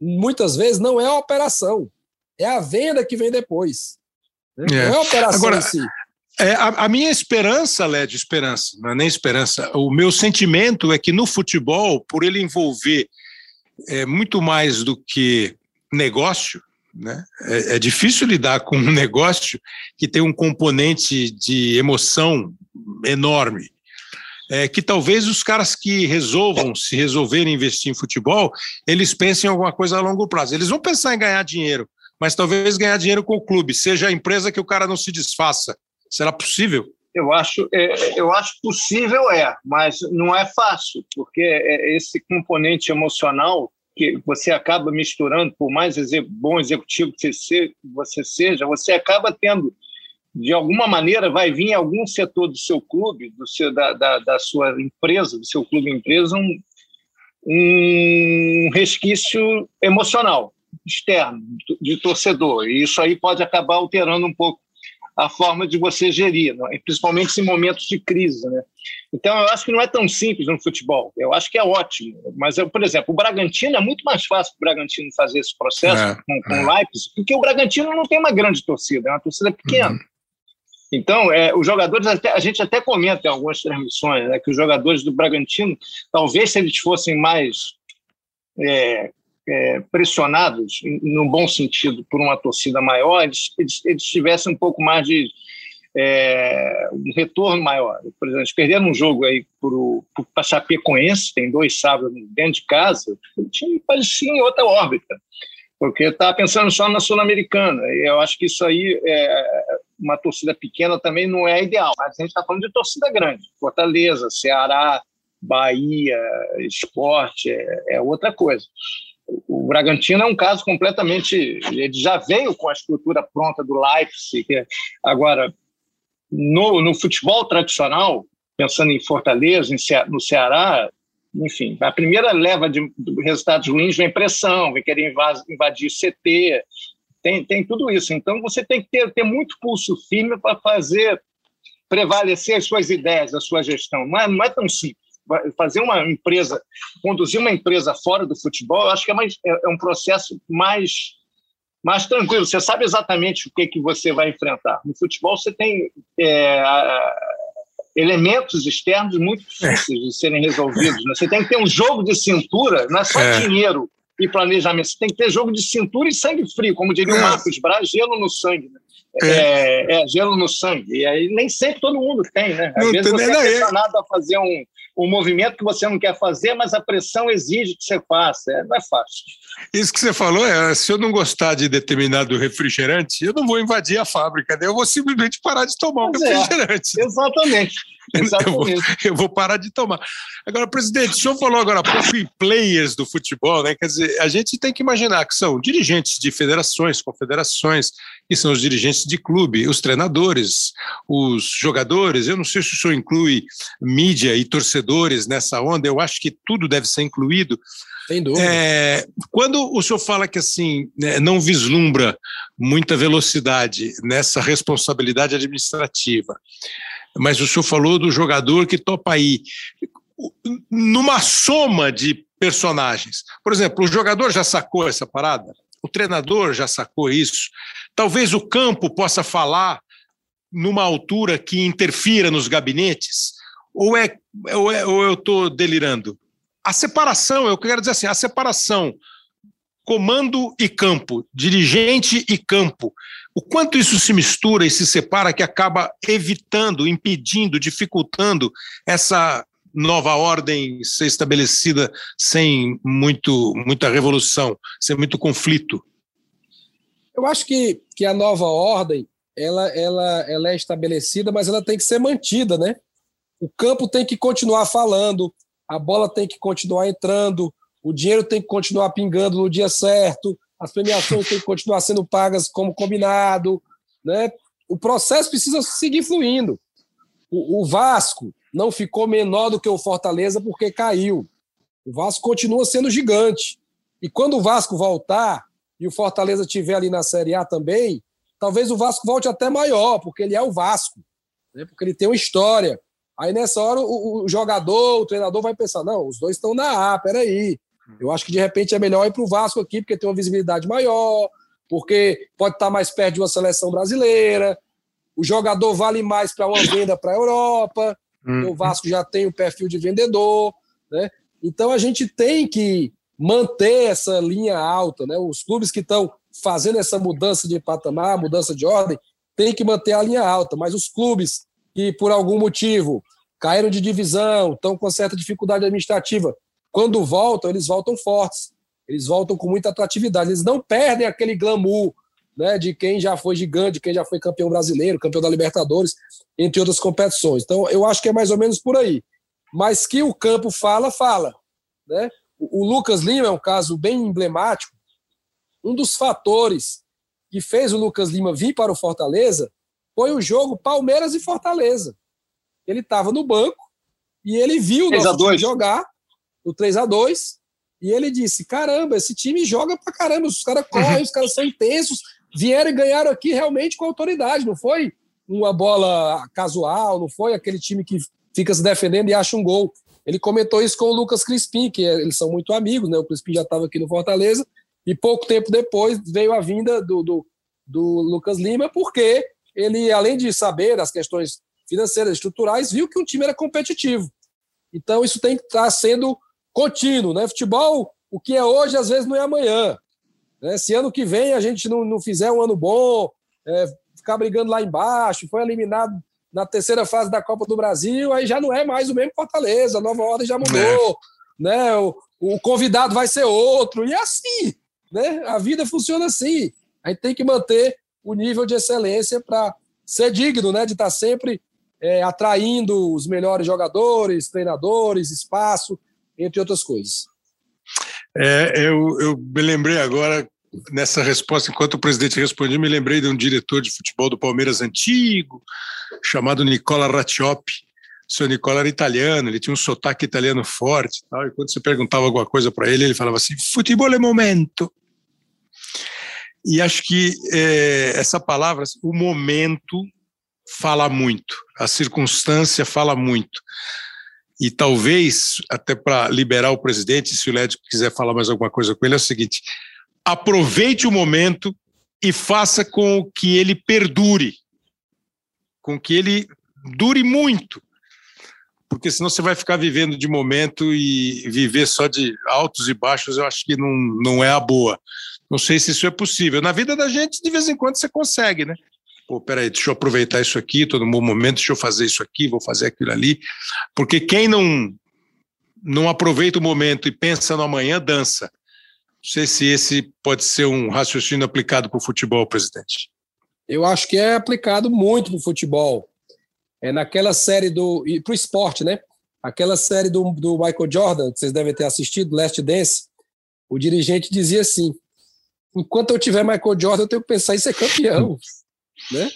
muitas vezes, não é a operação, é a venda que vem depois. É. Não é a operação Agora, em si. É, a, a, minha esperança, Led, esperança, não é nem esperança, o meu sentimento é que no futebol, por ele envolver é, muito mais do que negócio, né? É, é, difícil lidar com um <laughs> negócio que tem um componente de emoção enorme. É, que talvez os caras que resolvam se resolverem investir em futebol, eles pensem em alguma coisa a longo prazo. Eles vão pensar em ganhar dinheiro, mas talvez ganhar dinheiro com o clube, seja a empresa que o cara não se desfaça. Será possível? Eu acho, é, eu acho possível é, mas não é fácil, porque é esse componente emocional que você acaba misturando, por mais bom executivo que você seja, você acaba tendo de alguma maneira vai vir em algum setor do seu clube, do seu, da, da, da sua empresa, do seu clube empresa, um, um resquício emocional externo de torcedor. E isso aí pode acabar alterando um pouco a forma de você gerir, né? principalmente em momentos de crise. Né? Então, eu acho que não é tão simples no futebol. Eu acho que é ótimo. Mas, eu, por exemplo, o Bragantino é muito mais fácil para o Bragantino fazer esse processo é, com, com é. o Leipzig, porque o Bragantino não tem uma grande torcida, é uma torcida pequena. Uhum. Então, é, os jogadores, até, a gente até comenta em algumas transmissões né, que os jogadores do Bragantino, talvez se eles fossem mais é, é, pressionados, no bom sentido, por uma torcida maior, eles, eles, eles tivessem um pouco mais de é, um retorno maior. Por exemplo, eles perderam um jogo aí para Chapecoense, tem dois sábados dentro de casa, o time parecia em outra órbita, porque estava pensando só na Sul-Americana, eu acho que isso aí, é, uma torcida pequena também não é ideal, mas a gente está falando de torcida grande, Fortaleza, Ceará, Bahia, esporte, é, é outra coisa o Bragantino é um caso completamente. Ele já veio com a estrutura pronta do Leipzig. Agora, no, no futebol tradicional, pensando em Fortaleza, em, no Ceará, enfim, a primeira leva de resultados ruins vem pressão, vem querer invadir CT, tem, tem tudo isso. Então, você tem que ter, ter muito pulso firme para fazer prevalecer as suas ideias, a sua gestão. Não é, não é tão simples fazer uma empresa, conduzir uma empresa fora do futebol, eu acho que é, mais, é, é um processo mais, mais tranquilo. Você sabe exatamente o que, que você vai enfrentar. No futebol, você tem é, elementos externos muito difíceis de serem resolvidos. Né? Você tem que ter um jogo de cintura, não é só é. dinheiro e planejamento. Você tem que ter jogo de cintura e sangue frio, como diria o é. Marcos Braz, gelo no sangue. Né? É. é. É, gelo no sangue. E aí nem sempre todo mundo tem, né? Às não, vezes você é pressionado a fazer um, um movimento que você não quer fazer, mas a pressão exige que você faça. É, não é fácil. Isso que você falou é: se eu não gostar de determinado refrigerante, eu não vou invadir a fábrica, né? eu vou simplesmente parar de tomar o um é, refrigerante. É, exatamente. Eu vou, <laughs> eu vou, parar de tomar. Agora, presidente, o senhor falou agora pouco em players do futebol, né? Quer dizer, a gente tem que imaginar que são dirigentes de federações, confederações, que são os dirigentes de clube, os treinadores, os jogadores. Eu não sei se o senhor inclui mídia e torcedores nessa onda, eu acho que tudo deve ser incluído. Sem dúvida. É, quando o senhor fala que assim né, não vislumbra muita velocidade nessa responsabilidade administrativa, mas o senhor falou do jogador que topa aí. Numa soma de personagens. Por exemplo, o jogador já sacou essa parada? O treinador já sacou isso? Talvez o campo possa falar numa altura que interfira nos gabinetes? Ou, é, ou, é, ou eu estou delirando? A separação, eu quero dizer assim, a separação comando e campo, dirigente e campo, o quanto isso se mistura e se separa que acaba evitando, impedindo, dificultando essa nova ordem ser estabelecida sem muito, muita revolução, sem muito conflito? Eu acho que, que a nova ordem ela, ela, ela é estabelecida, mas ela tem que ser mantida, né? O campo tem que continuar falando, a bola tem que continuar entrando, o dinheiro tem que continuar pingando no dia certo, as premiações têm que continuar sendo pagas como combinado, né? O processo precisa seguir fluindo. O, o, Vasco não ficou menor do que o Fortaleza porque caiu. O Vasco continua sendo gigante. E quando o Vasco voltar e o Fortaleza estiver ali na Série A também, talvez o Vasco volte até maior, porque ele é o Vasco, né? porque ele tem uma história. Aí nessa hora o, o jogador, o treinador vai pensar: não, os dois estão na A, peraí. Eu acho que de repente é melhor ir para o Vasco aqui, porque tem uma visibilidade maior, porque pode estar mais perto de uma seleção brasileira, o jogador vale mais para uma venda para a Europa, uhum. o Vasco já tem o perfil de vendedor, né? Então a gente tem que manter essa linha alta, né? Os clubes que estão fazendo essa mudança de patamar, mudança de ordem, tem que manter a linha alta, mas os clubes que por algum motivo caíram de divisão, estão com certa dificuldade administrativa, quando voltam, eles voltam fortes, eles voltam com muita atratividade, eles não perdem aquele glamour né, de quem já foi gigante, de quem já foi campeão brasileiro, campeão da Libertadores, entre outras competições. Então, eu acho que é mais ou menos por aí. Mas que o campo fala, fala. Né? O, o Lucas Lima é um caso bem emblemático. Um dos fatores que fez o Lucas Lima vir para o Fortaleza foi o jogo Palmeiras e Fortaleza. Ele estava no banco e ele viu o nosso time jogar o 3 a 2 e ele disse: Caramba, esse time joga pra caramba, os caras correm, os caras são intensos, vieram e ganharam aqui realmente com autoridade, não foi uma bola casual, não foi aquele time que fica se defendendo e acha um gol. Ele comentou isso com o Lucas Crispim, que é, eles são muito amigos, né? O Crispim já estava aqui no Fortaleza, e pouco tempo depois veio a vinda do, do, do Lucas Lima, porque ele, além de saber as questões financeiras, estruturais, viu que o time era competitivo. Então, isso tem que estar sendo contínuo, né? Futebol, o que é hoje, às vezes não é amanhã. Né? Se ano que vem a gente não, não fizer um ano bom, é, ficar brigando lá embaixo, foi eliminado na terceira fase da Copa do Brasil, aí já não é mais o mesmo Fortaleza, a nova ordem já mudou, é. né? O, o, convidado vai ser outro, e é assim, né? A vida funciona assim. A gente tem que manter o nível de excelência para ser digno, né? De estar tá sempre é, atraindo os melhores jogadores, treinadores, espaço, entre outras coisas. É, eu, eu me lembrei agora, nessa resposta, enquanto o presidente respondia, me lembrei de um diretor de futebol do Palmeiras antigo, chamado Nicola Rattioppi. O senhor Nicola era italiano, ele tinha um sotaque italiano forte. Tal, e quando você perguntava alguma coisa para ele, ele falava assim: futebol é momento. E acho que é, essa palavra, o momento, fala muito, a circunstância fala muito. E talvez, até para liberar o presidente, se o Lédio quiser falar mais alguma coisa com ele, é o seguinte: aproveite o momento e faça com que ele perdure, com que ele dure muito. Porque senão você vai ficar vivendo de momento e viver só de altos e baixos, eu acho que não, não é a boa. Não sei se isso é possível. Na vida da gente, de vez em quando, você consegue, né? Pô, peraí, deixa eu aproveitar isso aqui, todo bom momento, deixa eu fazer isso aqui, vou fazer aquilo ali. Porque quem não, não aproveita o momento e pensa no amanhã, dança. Não sei se esse pode ser um raciocínio aplicado para o futebol, presidente. Eu acho que é aplicado muito para o futebol. É naquela série do. e para o esporte, né? Aquela série do, do Michael Jordan, que vocês devem ter assistido, Last Dance, o dirigente dizia assim: enquanto eu tiver Michael Jordan, eu tenho que pensar em ser campeão <laughs> né?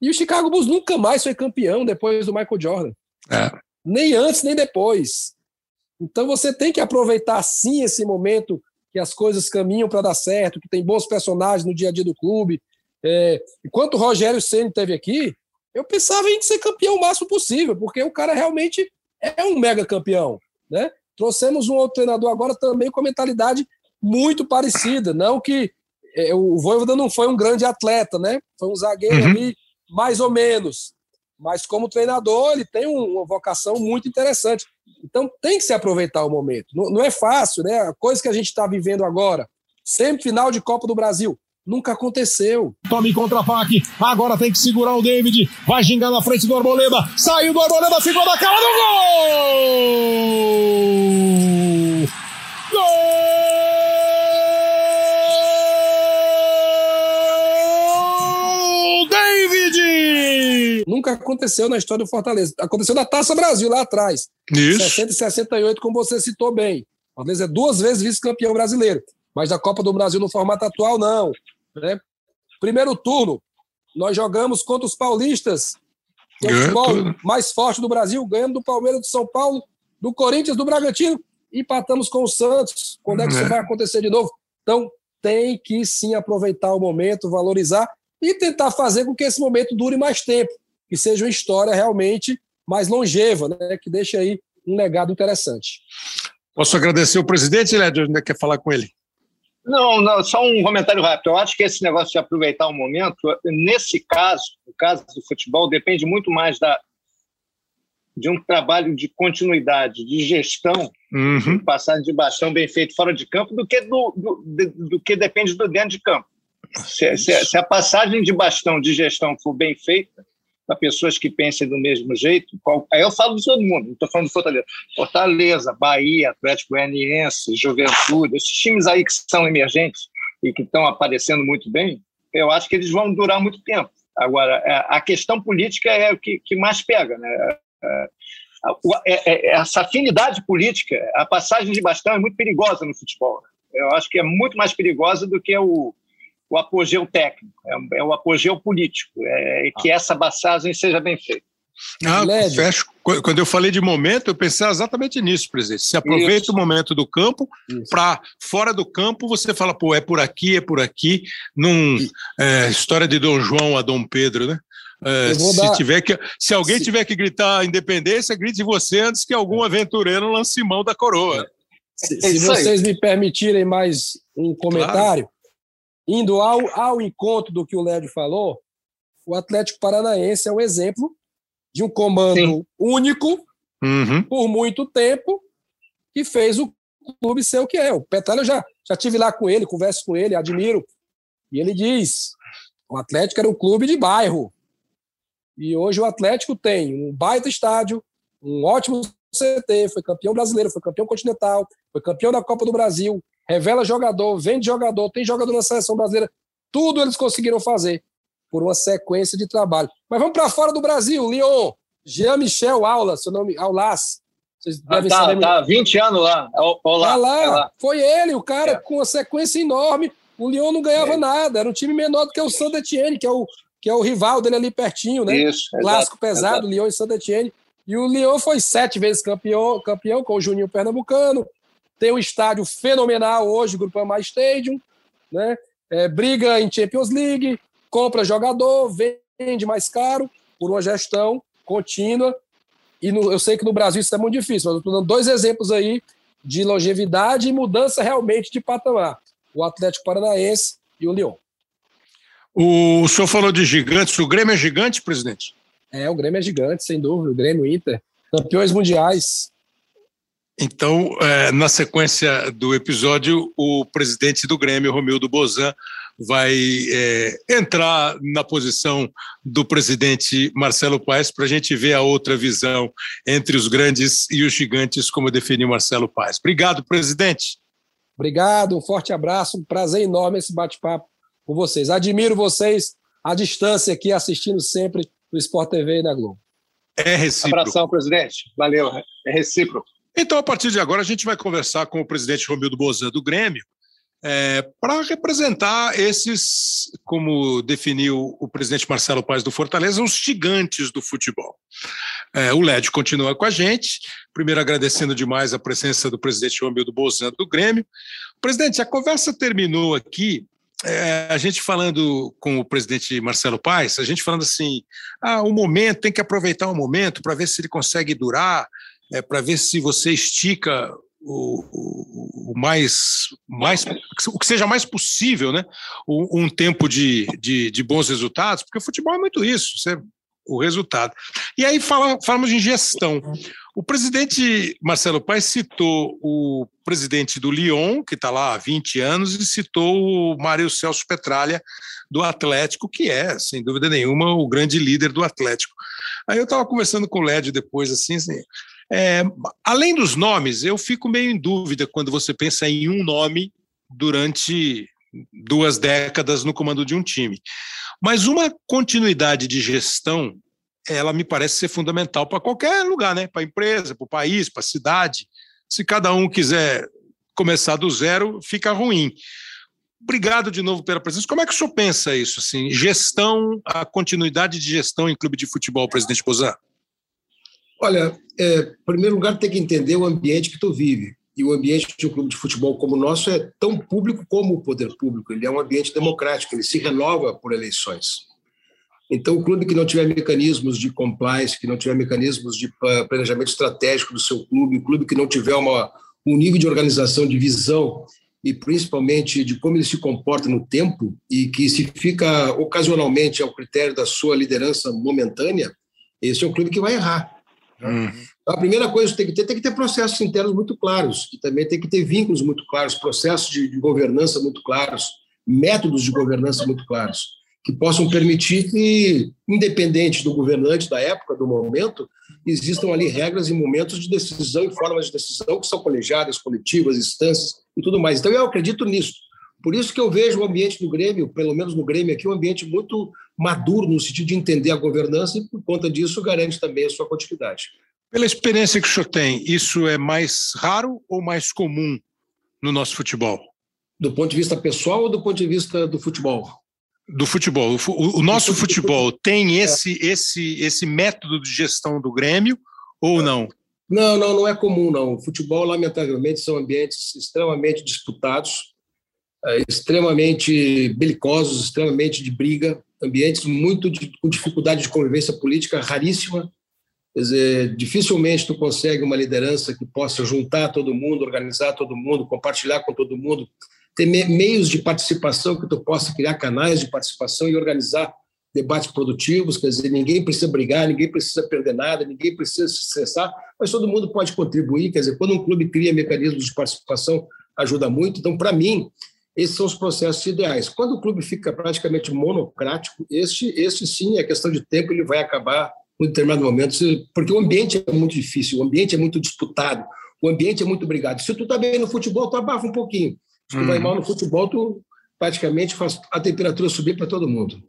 E o Chicago Bulls nunca mais foi campeão depois do Michael Jordan. É. Nem antes, nem depois. Então você tem que aproveitar sim esse momento que as coisas caminham para dar certo, que tem bons personagens no dia a dia do clube. É, enquanto o Rogério Senna esteve aqui, eu pensava em ser campeão o máximo possível, porque o cara realmente é um mega campeão. Né? Trouxemos um outro treinador agora também com a mentalidade muito parecida. Não que é, o Voivoda não foi um grande atleta, né? Foi um zagueiro uhum. ali, mais ou menos. Mas como treinador, ele tem uma vocação muito interessante. Então tem que se aproveitar o momento. Não, não é fácil, né? A coisa que a gente está vivendo agora, sempre final de Copa do Brasil. Nunca aconteceu. Tome contra-ataque. Agora tem que segurar o David. Vai gingar na frente do Arboleda. Saiu do Arboleda, ficou na cara do gol! Gol! Nunca aconteceu na história do Fortaleza. Aconteceu na Taça Brasil, lá atrás. Isso. 60 e 68, como você citou bem. Fortaleza é duas vezes vice-campeão brasileiro. Mas da Copa do Brasil no formato atual, não. Né? Primeiro turno, nós jogamos contra os paulistas, o futebol mais forte do Brasil, ganhando do Palmeiras, do São Paulo, do Corinthians, do Bragantino, empatamos com o Santos. Quando é que isso é. vai acontecer de novo? Então, tem que sim aproveitar o momento, valorizar e tentar fazer com que esse momento dure mais tempo que seja uma história realmente mais longeva, né, que deixe aí um legado interessante. Posso agradecer o presidente, Lédio, ainda quer falar com ele? Não, não, só um comentário rápido. Eu acho que esse negócio de aproveitar o momento, nesse caso, no caso do futebol, depende muito mais da, de um trabalho de continuidade, de gestão, uhum. de passagem de bastão bem feito fora de campo, do que, do, do, do, do que depende do dentro de campo. Se, se, se, a passagem de bastão de gestão for bem feita, para pessoas que pensem do mesmo jeito. Qual, aí eu falo de todo mundo, não estou falando de Fortaleza. Fortaleza, Bahia, Atlético Goianiense, Juventude, esses times aí que são emergentes e que estão aparecendo muito bem, eu acho que eles vão durar muito tempo. Agora, é, a questão política é o que, que mais pega, né? É, é, essa afinidade política, a passagem de bastão é muito perigosa no futebol. Eu acho que é muito mais perigosa do que o, o apogeu técnico, é, é o apogeu político, é, que essa passagem seja bem feita. Ah, fecho. Quando eu falei de momento, eu pensei exatamente nisso, presidente. Se aproveita isso. o momento do campo para fora do campo você fala, pô, é por aqui, é por aqui. Num é, história de Dom João a Dom Pedro, né? É, se, dar... tiver que, se alguém se... tiver que gritar independência, grite você antes que algum aventureiro lance mão da coroa. Se, se vocês me permitirem mais um comentário. Indo ao, ao encontro do que o Lédio falou, o Atlético Paranaense é um exemplo de um comando Sim. único uhum. por muito tempo que fez o clube ser o que é. O Petralha, eu já, já tive lá com ele, converso com ele, admiro. E ele diz: o Atlético era um clube de bairro. E hoje o Atlético tem um baita estádio, um ótimo CT, foi campeão brasileiro, foi campeão continental, foi campeão da Copa do Brasil, revela jogador, vende jogador, tem jogador na seleção brasileira. Tudo eles conseguiram fazer por uma sequência de trabalho. Mas vamos para fora do Brasil, Lyon. Jean-Michel Aula, seu nome, Aulas. Vocês ah, tá, saber. Tá, 20 anos lá. É olá, tá lá. É lá. Foi ele, o cara, é. com uma sequência enorme. O Lyon não ganhava é. nada. Era um time menor do que o Saint Etienne, que é o, que é o rival dele ali pertinho, né? Isso. Clássico exato, pesado, exato. Lyon e Saint Etienne. E o Lyon foi sete vezes campeão, campeão com o Juninho Pernambucano. Tem um estádio fenomenal hoje, o Grupo Mais Stadium, né? É, briga em Champions League, compra jogador, vende mais caro por uma gestão contínua. E no, eu sei que no Brasil isso é muito difícil, mas eu estou dando dois exemplos aí de longevidade e mudança realmente de patamar: o Atlético Paranaense e o Lyon. O senhor falou de gigantes, o Grêmio é gigante, presidente? É, o Grêmio é gigante, sem dúvida. O Grêmio Inter, campeões mundiais. Então, é, na sequência do episódio, o presidente do Grêmio, Romildo Bozan, vai é, entrar na posição do presidente Marcelo Paes para a gente ver a outra visão entre os grandes e os gigantes, como definiu Marcelo Paes. Obrigado, presidente. Obrigado, um forte abraço, um prazer enorme esse bate-papo com vocês. Admiro vocês à distância aqui, assistindo sempre no Sport TV e na Globo. É recíproco. Abração, presidente. Valeu, é recíproco. Então, a partir de agora, a gente vai conversar com o presidente Romildo Bozan do Grêmio, é, para representar esses, como definiu o presidente Marcelo Paes do Fortaleza, os gigantes do futebol. É, o LED continua com a gente, primeiro agradecendo demais a presença do presidente Romildo Bolzano do Grêmio. Presidente, a conversa terminou aqui, é, a gente falando com o presidente Marcelo Paes, a gente falando assim, ah, o momento, tem que aproveitar o momento para ver se ele consegue durar, é, para ver se você estica o, o, o, mais, mais o que seja mais possível, né? Um, um tempo de, de, de, bons resultados, porque o futebol é muito isso, você, o resultado. E aí fala, falamos em gestão. O presidente Marcelo Paes citou o presidente do Lyon, que está lá há 20 anos, e citou o Mário Celso Petralha, do Atlético, que é, sem dúvida nenhuma, o grande líder do Atlético. Aí eu estava conversando com o Lédio depois, assim, assim é, além dos nomes, eu fico meio em dúvida quando você pensa em um nome durante duas décadas no comando de um time. Mas uma continuidade de gestão, ela me parece ser fundamental para qualquer lugar, né? Para a empresa, para o país, para a cidade. Se cada um quiser começar do zero, fica ruim. Obrigado de novo pela presença. Como é que o senhor pensa isso? Assim, gestão, a continuidade de gestão em clube de futebol, presidente Bozan? Olha, é, em primeiro lugar, tem que entender o ambiente que tu vive. E o ambiente de um clube de futebol como o nosso é tão público como o poder público. Ele é um ambiente democrático, ele se renova por eleições. Então, o clube que não tiver mecanismos de compliance, que não tiver mecanismos de planejamento estratégico do seu clube, o clube que não tiver uma, um nível de organização, de visão e principalmente de como ele se comporta no tempo e que se fica ocasionalmente ao critério da sua liderança momentânea, esse é um clube que vai errar. Então, a primeira coisa que tem que ter tem que ter processos internos muito claros, e também tem que ter vínculos muito claros, processos de, de governança muito claros, métodos de governança muito claros, que possam permitir que, independente do governante da época, do momento, existam ali regras e momentos de decisão e formas de decisão que são colegiadas, coletivas, instâncias e tudo mais. Então, eu acredito nisso. Por isso que eu vejo o ambiente do Grêmio, pelo menos no Grêmio aqui, um ambiente muito maduro no sentido de entender a governança e, por conta disso, garante também a sua continuidade. Pela experiência que o senhor tem, isso é mais raro ou mais comum no nosso futebol? Do ponto de vista pessoal ou do ponto de vista do futebol? Do futebol. O, o nosso futebol tem esse, esse, esse método de gestão do Grêmio ou não? Não, não, não é comum, não. O futebol, lamentavelmente, são ambientes extremamente disputados, é, extremamente belicosos, extremamente de briga, ambientes muito de, com dificuldade de convivência política raríssima. Quer dizer, dificilmente tu consegue uma liderança que possa juntar todo mundo, organizar todo mundo, compartilhar com todo mundo, ter me meios de participação que tu possa criar canais de participação e organizar debates produtivos, quer dizer, ninguém precisa brigar, ninguém precisa perder nada, ninguém precisa se estressar, mas todo mundo pode contribuir, quer dizer, quando um clube cria mecanismos de participação, ajuda muito. Então, para mim, esses são os processos ideais. Quando o clube fica praticamente monocrático, este, este sim, é questão de tempo, ele vai acabar em determinado momento, porque o ambiente é muito difícil, o ambiente é muito disputado, o ambiente é muito brigado. Se tu está bem no futebol, tu abafa um pouquinho. Se tu hum. vai mal no futebol, tu praticamente faz a temperatura subir para todo mundo.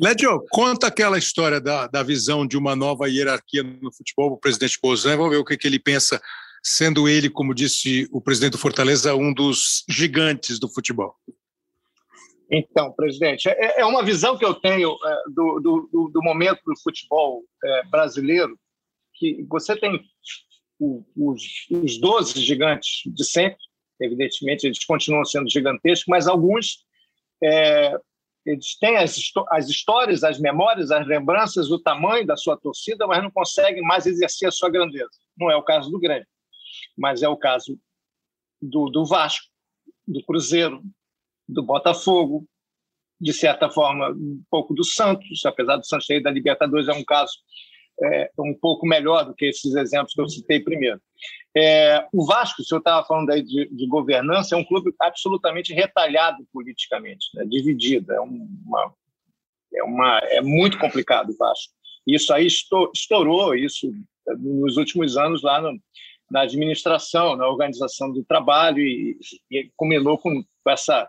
Lédio, conta aquela história da, da visão de uma nova hierarquia no futebol, o presidente Bozan, vamos ver o que, que ele pensa sendo ele, como disse o presidente do Fortaleza, um dos gigantes do futebol? Então, presidente, é, é uma visão que eu tenho é, do, do, do momento do futebol é, brasileiro, que você tem os, os 12 gigantes de sempre, evidentemente eles continuam sendo gigantescos, mas alguns é, eles têm as, as histórias, as memórias, as lembranças, o tamanho da sua torcida, mas não conseguem mais exercer a sua grandeza. Não é o caso do Grêmio mas é o caso do, do Vasco, do Cruzeiro, do Botafogo, de certa forma, um pouco do Santos, apesar do Santos sair da Libertadores, é um caso é, um pouco melhor do que esses exemplos que eu citei primeiro. É, o Vasco, o senhor estava falando aí de, de, governança, é um clube absolutamente retalhado politicamente, né, dividido. É, uma, é, uma, é muito complicado o Vasco. Isso aí estourou, isso nos últimos anos lá no, na administração, na organização do trabalho e, e culminou com, essa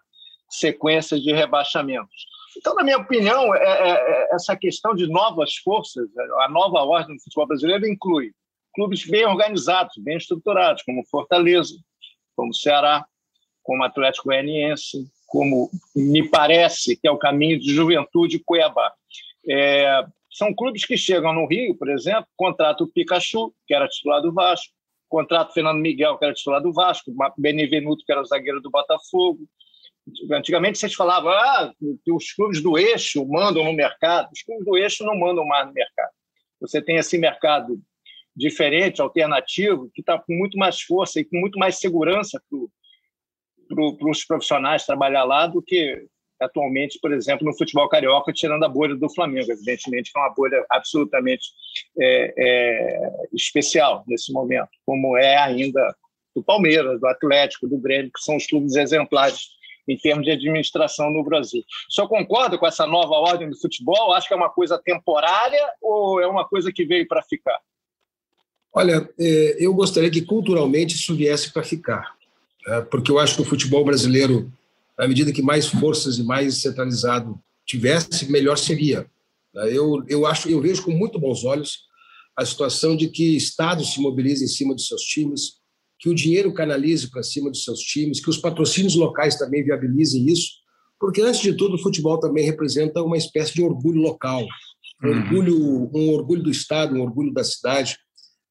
sequência de rebaixamentos. Então, na minha opinião, é, é, é, essa questão de novas forças, a nova ordem do futebol brasileiro inclui clubes bem organizados, bem estruturados, como Fortaleza, como Ceará, como Atlético Goianiense, como me parece que é o caminho de Juventude Cuiabá. É, são clubes que chegam no Rio, por exemplo, contratam o Pikachu, que era titular do Vasco, contrato Fernando Miguel, que era titular do Vasco, Benevenuto, que era zagueiro do Botafogo. Antigamente vocês falavam ah, que os clubes do eixo mandam no mercado. Os clubes do eixo não mandam mais no mercado. Você tem esse mercado diferente, alternativo, que está com muito mais força e com muito mais segurança para os profissionais trabalhar lá do que atualmente, por exemplo, no futebol carioca, tirando a bolha do Flamengo, evidentemente, que é uma bolha absolutamente é, é, especial nesse momento, como é ainda do Palmeiras, do Atlético, do Grêmio, que são os clubes exemplares em termos de administração no Brasil. O senhor concorda com essa nova ordem do futebol? Acho que é uma coisa temporária ou é uma coisa que veio para ficar? Olha, é, eu gostaria que culturalmente isso viesse para ficar, né? porque eu acho que o futebol brasileiro à medida que mais forças e mais centralizado tivesse, melhor seria. Eu, eu acho, eu vejo com muito bons olhos a situação de que estados se mobilizem em cima dos seus times, que o dinheiro canalize para cima dos seus times, que os patrocínios locais também viabilizem isso, porque antes de tudo o futebol também representa uma espécie de orgulho local, um uhum. orgulho, um orgulho do estado, um orgulho da cidade.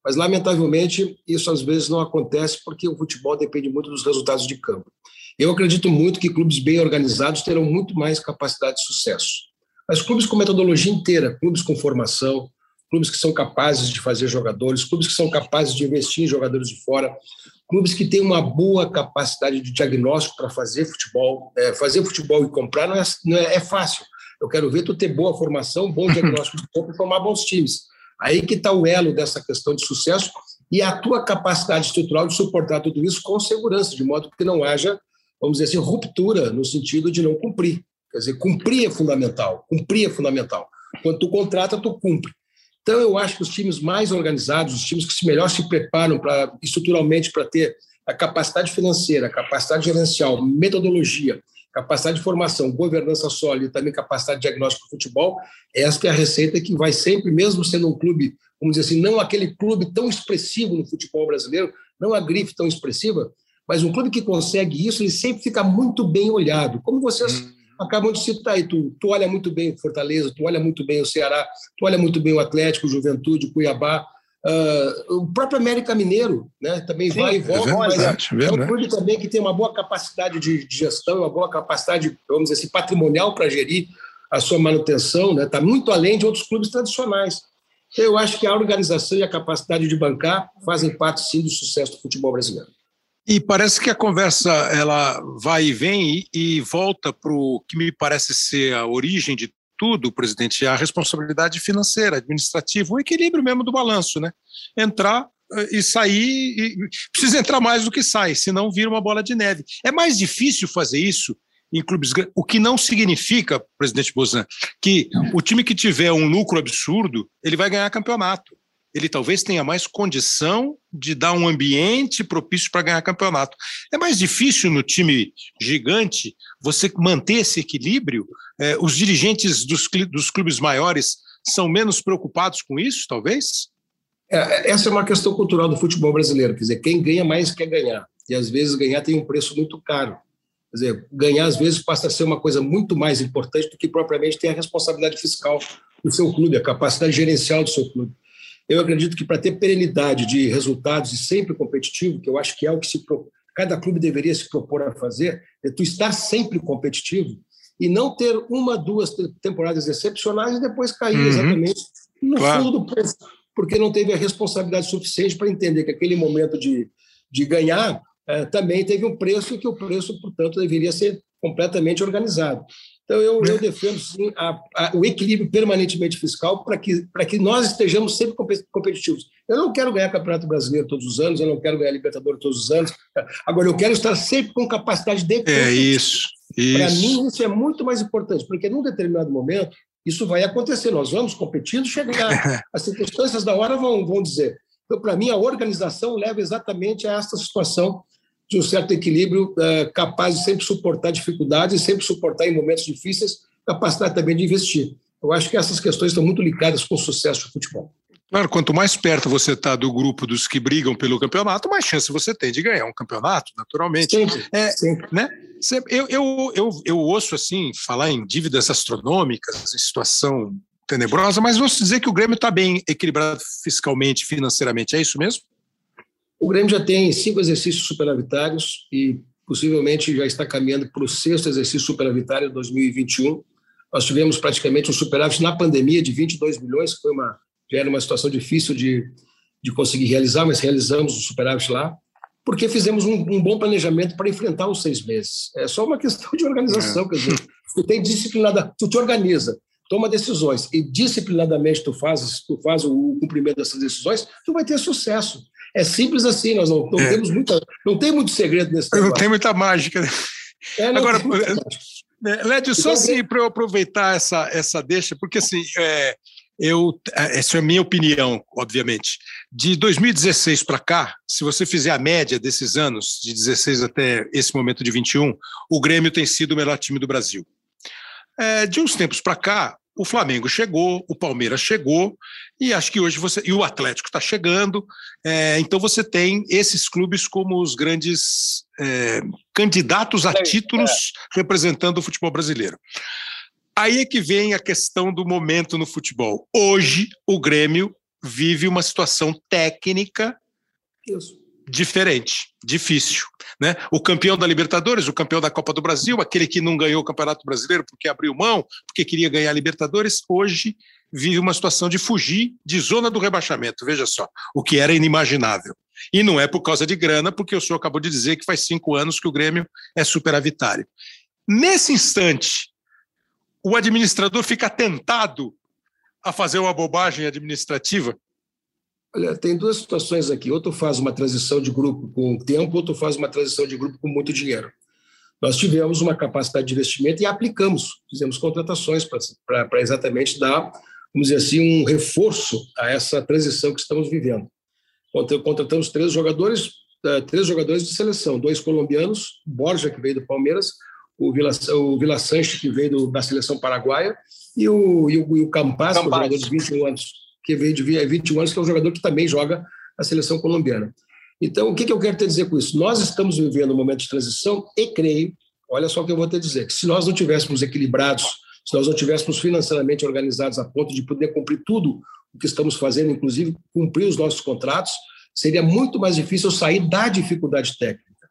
Mas lamentavelmente isso às vezes não acontece porque o futebol depende muito dos resultados de campo. Eu acredito muito que clubes bem organizados terão muito mais capacidade de sucesso. Mas clubes com metodologia inteira, clubes com formação, clubes que são capazes de fazer jogadores, clubes que são capazes de investir em jogadores de fora, clubes que têm uma boa capacidade de diagnóstico para fazer futebol. É, fazer futebol e comprar não é, não é, é, fácil. Eu quero ver tu ter boa formação, bom <laughs> diagnóstico de campo e formar bons times. Aí que está o elo dessa questão de sucesso e a tua capacidade estrutural de suportar tudo isso com segurança, de modo que não haja vamos dizer assim, ruptura no sentido de não cumprir. Quer dizer, cumprir é fundamental, cumprir é fundamental. Quando tu contrata, tu cumpre. Então, eu acho que os times mais organizados, os times que melhor se preparam para estruturalmente para ter a capacidade financeira, capacidade gerencial, metodologia, capacidade de formação, governança sólida também capacidade de diagnóstico do futebol, esta é a receita que vai sempre, mesmo sendo um clube, vamos dizer assim, não aquele clube tão expressivo no futebol brasileiro, não a grife tão expressiva, Mas um clube que consegue isso, ele sempre fica muito bem olhado. Como vocês hum. acabam de citar aí, tu, tu olha muito bem o Fortaleza, tu olha muito bem o Ceará, tu olha muito bem o Atlético, o Juventude, o Cuiabá, Uh, o próprio América Mineiro né, também Sim, vai e volta, é verdade, mas é, é, um clube também que tem uma boa capacidade de, de gestão, uma boa capacidade, vamos dizer assim, patrimonial para gerir a sua manutenção, está né, tá muito além de outros clubes tradicionais. Então, eu acho que a organização e a capacidade de bancar fazem parte, sim, do sucesso do futebol brasileiro. E parece que a conversa ela vai e vem e, e volta para o que me parece ser a origem de tudo, presidente, é a responsabilidade financeira, administrativa, o equilíbrio mesmo do balanço, né? Entrar eh, e sair, e precisa entrar mais do que sai, senão vira uma bola de neve. É mais difícil fazer isso em clubes grandes, o que não significa, presidente Bozan, que o time que tiver um lucro absurdo, ele vai ganhar campeonato. Ele talvez tenha mais condição de dar um ambiente propício para ganhar campeonato. É mais difícil no time gigante você manter esse equilíbrio é, os dirigentes dos, dos clubes maiores são menos preocupados com isso, talvez? É, essa é uma questão cultural do futebol brasileiro. Quer dizer, quem ganha mais quer ganhar. E às vezes ganhar tem um preço muito caro. Quer dizer, ganhar às vezes passa a ser uma coisa muito mais importante do que propriamente ter a responsabilidade fiscal do seu clube, a capacidade gerencial do seu clube. Eu acredito que para ter perenidade de resultados e sempre competitivo, que eu acho que é o que se cada clube deveria se propor a fazer, é tu estar sempre competitivo, e não ter uma, duas temporadas excepcionais e depois cair uhum. exatamente no claro. fundo do poço, porque não teve a responsabilidade suficiente para entender que aquele momento de, de ganhar é, também teve um preço e que o preço, portanto, deveria ser completamente organizado. Então, eu, eu defendo, sim, a, a, o equilíbrio permanentemente fiscal para que, que nós estejamos sempre competitivos. Eu não quero ganhar Campeonato Brasileiro todos os anos, eu não quero ganhar Libertadores todos os anos. Agora, eu quero estar sempre com capacidade de. É isso. Para mim, isso é muito mais importante, porque num determinado momento isso vai acontecer. Nós vamos competindo, chegar. <laughs> As circunstâncias da hora vão, vão dizer. Então, para mim, a organização leva exatamente a essa situação de um certo equilíbrio uh, capaz de sempre suportar dificuldades, sempre suportar em momentos difíceis, capacidade também de investir. Eu acho que essas questões estão muito ligadas com o sucesso do futebol. Claro, quanto mais perto você está do grupo dos que brigam pelo campeonato, mais chance você tem de ganhar um campeonato, naturalmente. Sempre, é, sempre. Né? Eu, eu, eu, eu ouço assim falar em dívidas astronômicas, em situação tenebrosa, mas vou dizer que o Grêmio está bem equilibrado fiscalmente, financeiramente. É isso mesmo? O Grêmio já tem cinco exercícios superavitários e possivelmente já está caminhando para o sexto exercício superavitário de 2021. Nós tivemos praticamente um superávit na pandemia de 22 milhões, que foi uma, já era uma situação difícil de, de conseguir realizar, mas realizamos o superávit lá, porque fizemos um, um bom planejamento para enfrentar os seis meses. É só uma questão de organização, é. quer dizer, tu tem disciplinada, tu te organiza, toma decisões e disciplinadamente tu fazes, tu faz o cumprimento dessas decisões, tu vai ter sucesso. É simples assim, nós não, não é. temos muita, não tem muito segredo nesse Não tem muita mágica. Né? É, Agora, né, Lédio, só então, assim, para eu aproveitar essa, essa deixa, porque assim, é, eu, essa é a minha opinião, obviamente. De 2016 para cá, se você fizer a média desses anos, de 16 até esse momento de 21, o Grêmio tem sido o melhor time do Brasil. É, de uns tempos para cá, o Flamengo chegou, o Palmeiras chegou, e acho que hoje você. E o Atlético está chegando. É, então você tem esses clubes como os grandes é, candidatos a títulos é. representando o futebol brasileiro. Aí é que vem a questão do momento no futebol. Hoje, o Grêmio vive uma situação técnica Isso diferente, difícil. Né? O campeão da Libertadores, o campeão da Copa do Brasil, aquele que não ganhou o Campeonato Brasileiro porque abriu mão, porque queria ganhar a Libertadores, hoje vive uma situação de fugir de zona do rebaixamento. Veja só, o que era inimaginável. E não é por causa de grana, porque o senhor acabou de dizer que faz cinco anos que o Grêmio é superavitário. Nesse instante, o administrador fica tentado a fazer uma bobagem administrativa Olha, tem duas situações aqui. Ou tu faz uma transição de grupo com tempo, ou tu faz uma transição de grupo com muito dinheiro. Nós tivemos uma capacidade de investimento e aplicamos, fizemos contratações para exatamente dar, vamos dizer assim, um reforço a essa transição que estamos vivendo. Contratamos três jogadores, eh, três jogadores de seleção, dois colombianos, Borja, que veio do Palmeiras, o Vila, o Vila Sanches, que veio do, da seleção paraguaia, e o, e o, e o Campas, Campas. jogador de 21 anos que veio de 21 anos, que é um jogador que também joga a seleção colombiana. Então, o que, que eu quero te dizer com isso? Nós estamos vivendo um momento de transição e creio, olha só o que eu vou te dizer, que se nós não tivéssemos equilibrados, se nós não tivéssemos financeiramente organizados a ponto de poder cumprir tudo o que estamos fazendo, inclusive cumprir os nossos contratos, seria muito mais difícil sair da dificuldade técnica.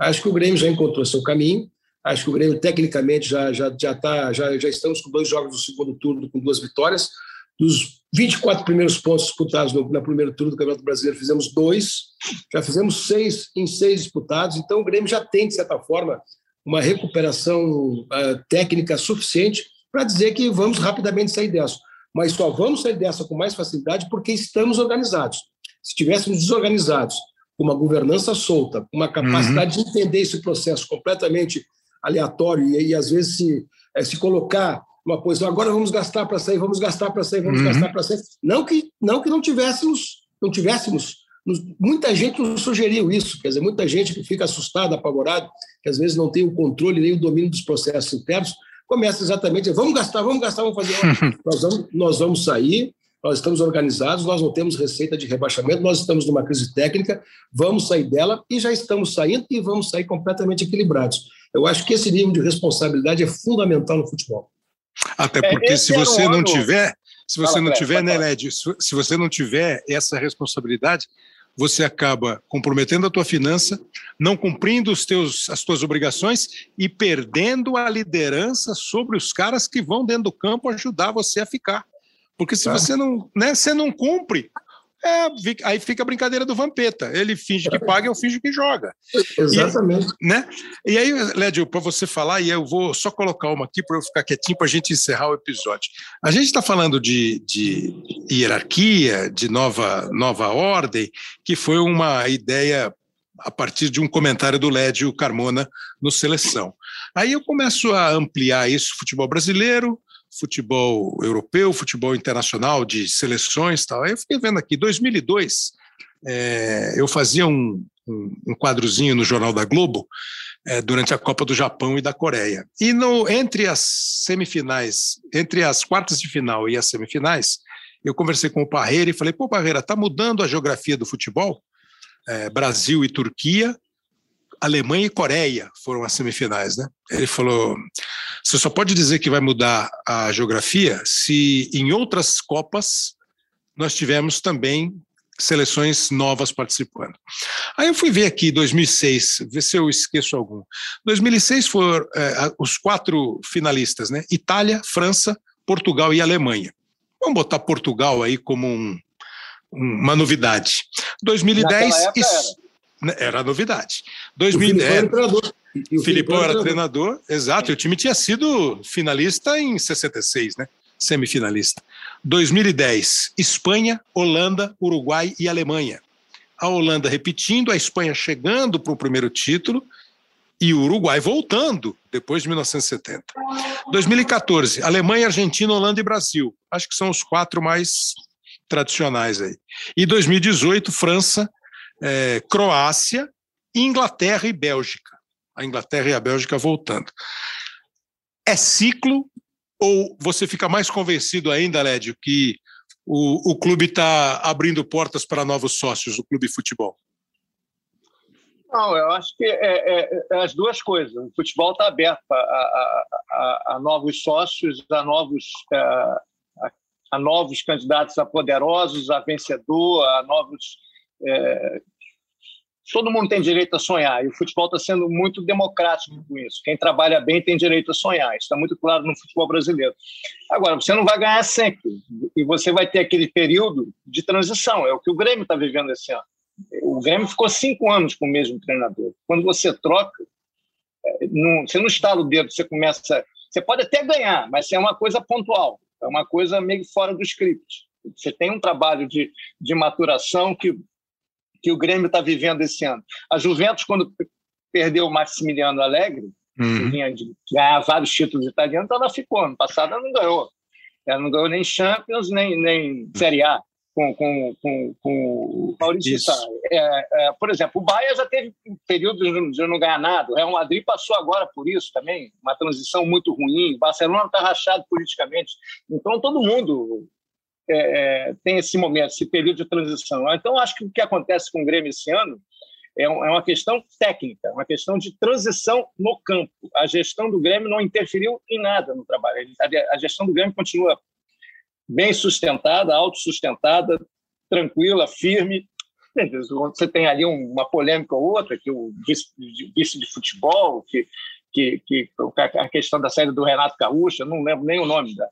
Acho que o Grêmio já encontrou seu caminho, acho que o Grêmio tecnicamente já já já tá, já, já estamos com dois jogos do segundo turno com duas vitórias, dos 24 primeiros pontos disputados no, no primeiro turno do Campeonato Brasileiro, fizemos dois, já fizemos seis em seis disputados, então o Grêmio já tem, de certa forma, uma recuperação uh, técnica suficiente para dizer que vamos rapidamente sair dessa. Mas só vamos sair dessa com mais facilidade porque estamos organizados. Se estivéssemos desorganizados, com uma governança solta, com uma capacidade uhum. de entender esse processo completamente aleatório e, e às vezes se, é, se colocar uma posição, agora vamos gastar para sair, vamos gastar para sair, vamos uhum. gastar para sair. Não que não que não tivéssemos, não tivéssemos, muita gente nos sugeriu isso, quer dizer, muita gente que fica assustada, apavorada, que às vezes não tem o controle nem o domínio dos processos internos, começa exatamente, vamos gastar, vamos gastar, vamos fazer. <laughs> nós, vamos, nós vamos sair, nós estamos organizados, nós não temos receita de rebaixamento, nós estamos numa crise técnica, vamos sair dela e já estamos saindo e vamos sair completamente equilibrados. Eu acho que esse nível de responsabilidade é fundamental no futebol. Até é, porque é, se você não tiver, se você Fala, não tiver, né, Led, se você não tiver essa responsabilidade, você acaba comprometendo a tua finança, não cumprindo os teus, as tuas obrigações e perdendo a liderança sobre os caras que vão dentro do campo ajudar você a ficar. Porque se tá. você não, né, você não cumpre, é, aí fica a brincadeira do Vampeta. Ele finge que paga, eu finge que joga. <laughs> Exatamente. E, né? e aí, Lédio, para você falar, e eu vou só colocar uma aqui para eu ficar quietinho para a gente encerrar o episódio. A gente está falando de, de hierarquia, de nova, nova ordem, que foi uma ideia a partir de um comentário do Lédio Carmona no Seleção. Aí eu começo a ampliar isso, futebol brasileiro, futebol europeu, futebol internacional, de seleções tal. Aí eu fiquei vendo aqui, 2002, é, eu fazia um, um, um, quadrozinho no Jornal da Globo é, durante a Copa do Japão e da Coreia. E no, entre as semifinais, entre as quartas de final e as semifinais, eu conversei com o Parreira e falei, pô, Parreira, está mudando a geografia do futebol? É, Brasil e Turquia, Alemanha e Coreia foram as semifinais, né? Ele falou: você só pode dizer que vai mudar a geografia se em outras Copas nós tivemos também seleções novas participando. Aí eu fui ver aqui 2006, ver se eu esqueço algum. 2006 foram é, os quatro finalistas, né? Itália, França, Portugal e Alemanha. Vamos botar Portugal aí como um, uma novidade. 2010 isso, né, era novidade. 2010. O Filipão era, treinador, exato. E o time tinha sido finalista em 66, né? Semifinalista. 2010, Espanha, Holanda, Uruguai e Alemanha. A Holanda repetindo, a Espanha chegando para o primeiro título e o Uruguai voltando depois de 1970. 2014, Alemanha, Argentina, Holanda e Brasil. Acho que são os quatro mais tradicionais aí. E 2018, França, é, Croácia, Inglaterra e Bélgica. A Inglaterra e a Bélgica voltando. É ciclo ou você fica mais convencido ainda, Lédio, que o, o clube está abrindo portas para novos sócios, o clube futebol? Não, eu acho que é, é, é as duas coisas. O futebol está aberto a, a, a, a, novos sócios, a novos, é, a novos candidatos a poderosos, a vencedor, a novos é, todo mundo tem direito a sonhar, e o futebol está sendo muito democrático com isso. Quem trabalha bem tem direito a sonhar, isso está muito claro no futebol brasileiro. Agora, você não vai ganhar sempre, e você vai ter aquele período de transição, é o que o Grêmio está vivendo esse ano. O Grêmio ficou cinco anos com o mesmo treinador. Quando você troca, é, não, você não estala o dedo, você começa. Você pode até ganhar, mas é uma coisa pontual, é uma coisa meio fora do script. Você tem um trabalho de, de maturação que que o Grêmio está vivendo esse ano. A Juventus, quando perdeu o Maximiliano Alegre, uhum. que vinha de ganhar vários títulos italianos, ela ficou. No passado ela não ganhou. Ela não ganhou nem Champions, nem, nem Série A com, com, com, com o Maurício é, é, Por exemplo, o Bahia já teve períodos de não ganhar nada. O Real Madrid passou agora por isso também, uma transição muito ruim. O Barcelona está rachado politicamente. Então, todo mundo é, é, tem esse momento, esse período de transição. Então, acho que o que acontece com o Grêmio esse ano é, é uma questão técnica, uma questão de transição no campo. A gestão do Grêmio não interferiu em nada no trabalho. A gestão do Grêmio continua bem sustentada, autossustentada, tranquila, firme. Você tem ali uma polêmica ou outra, que o vice, de futebol, que, que, que a questão da saída do Renato Gaúcho, eu não lembro nem o nome da,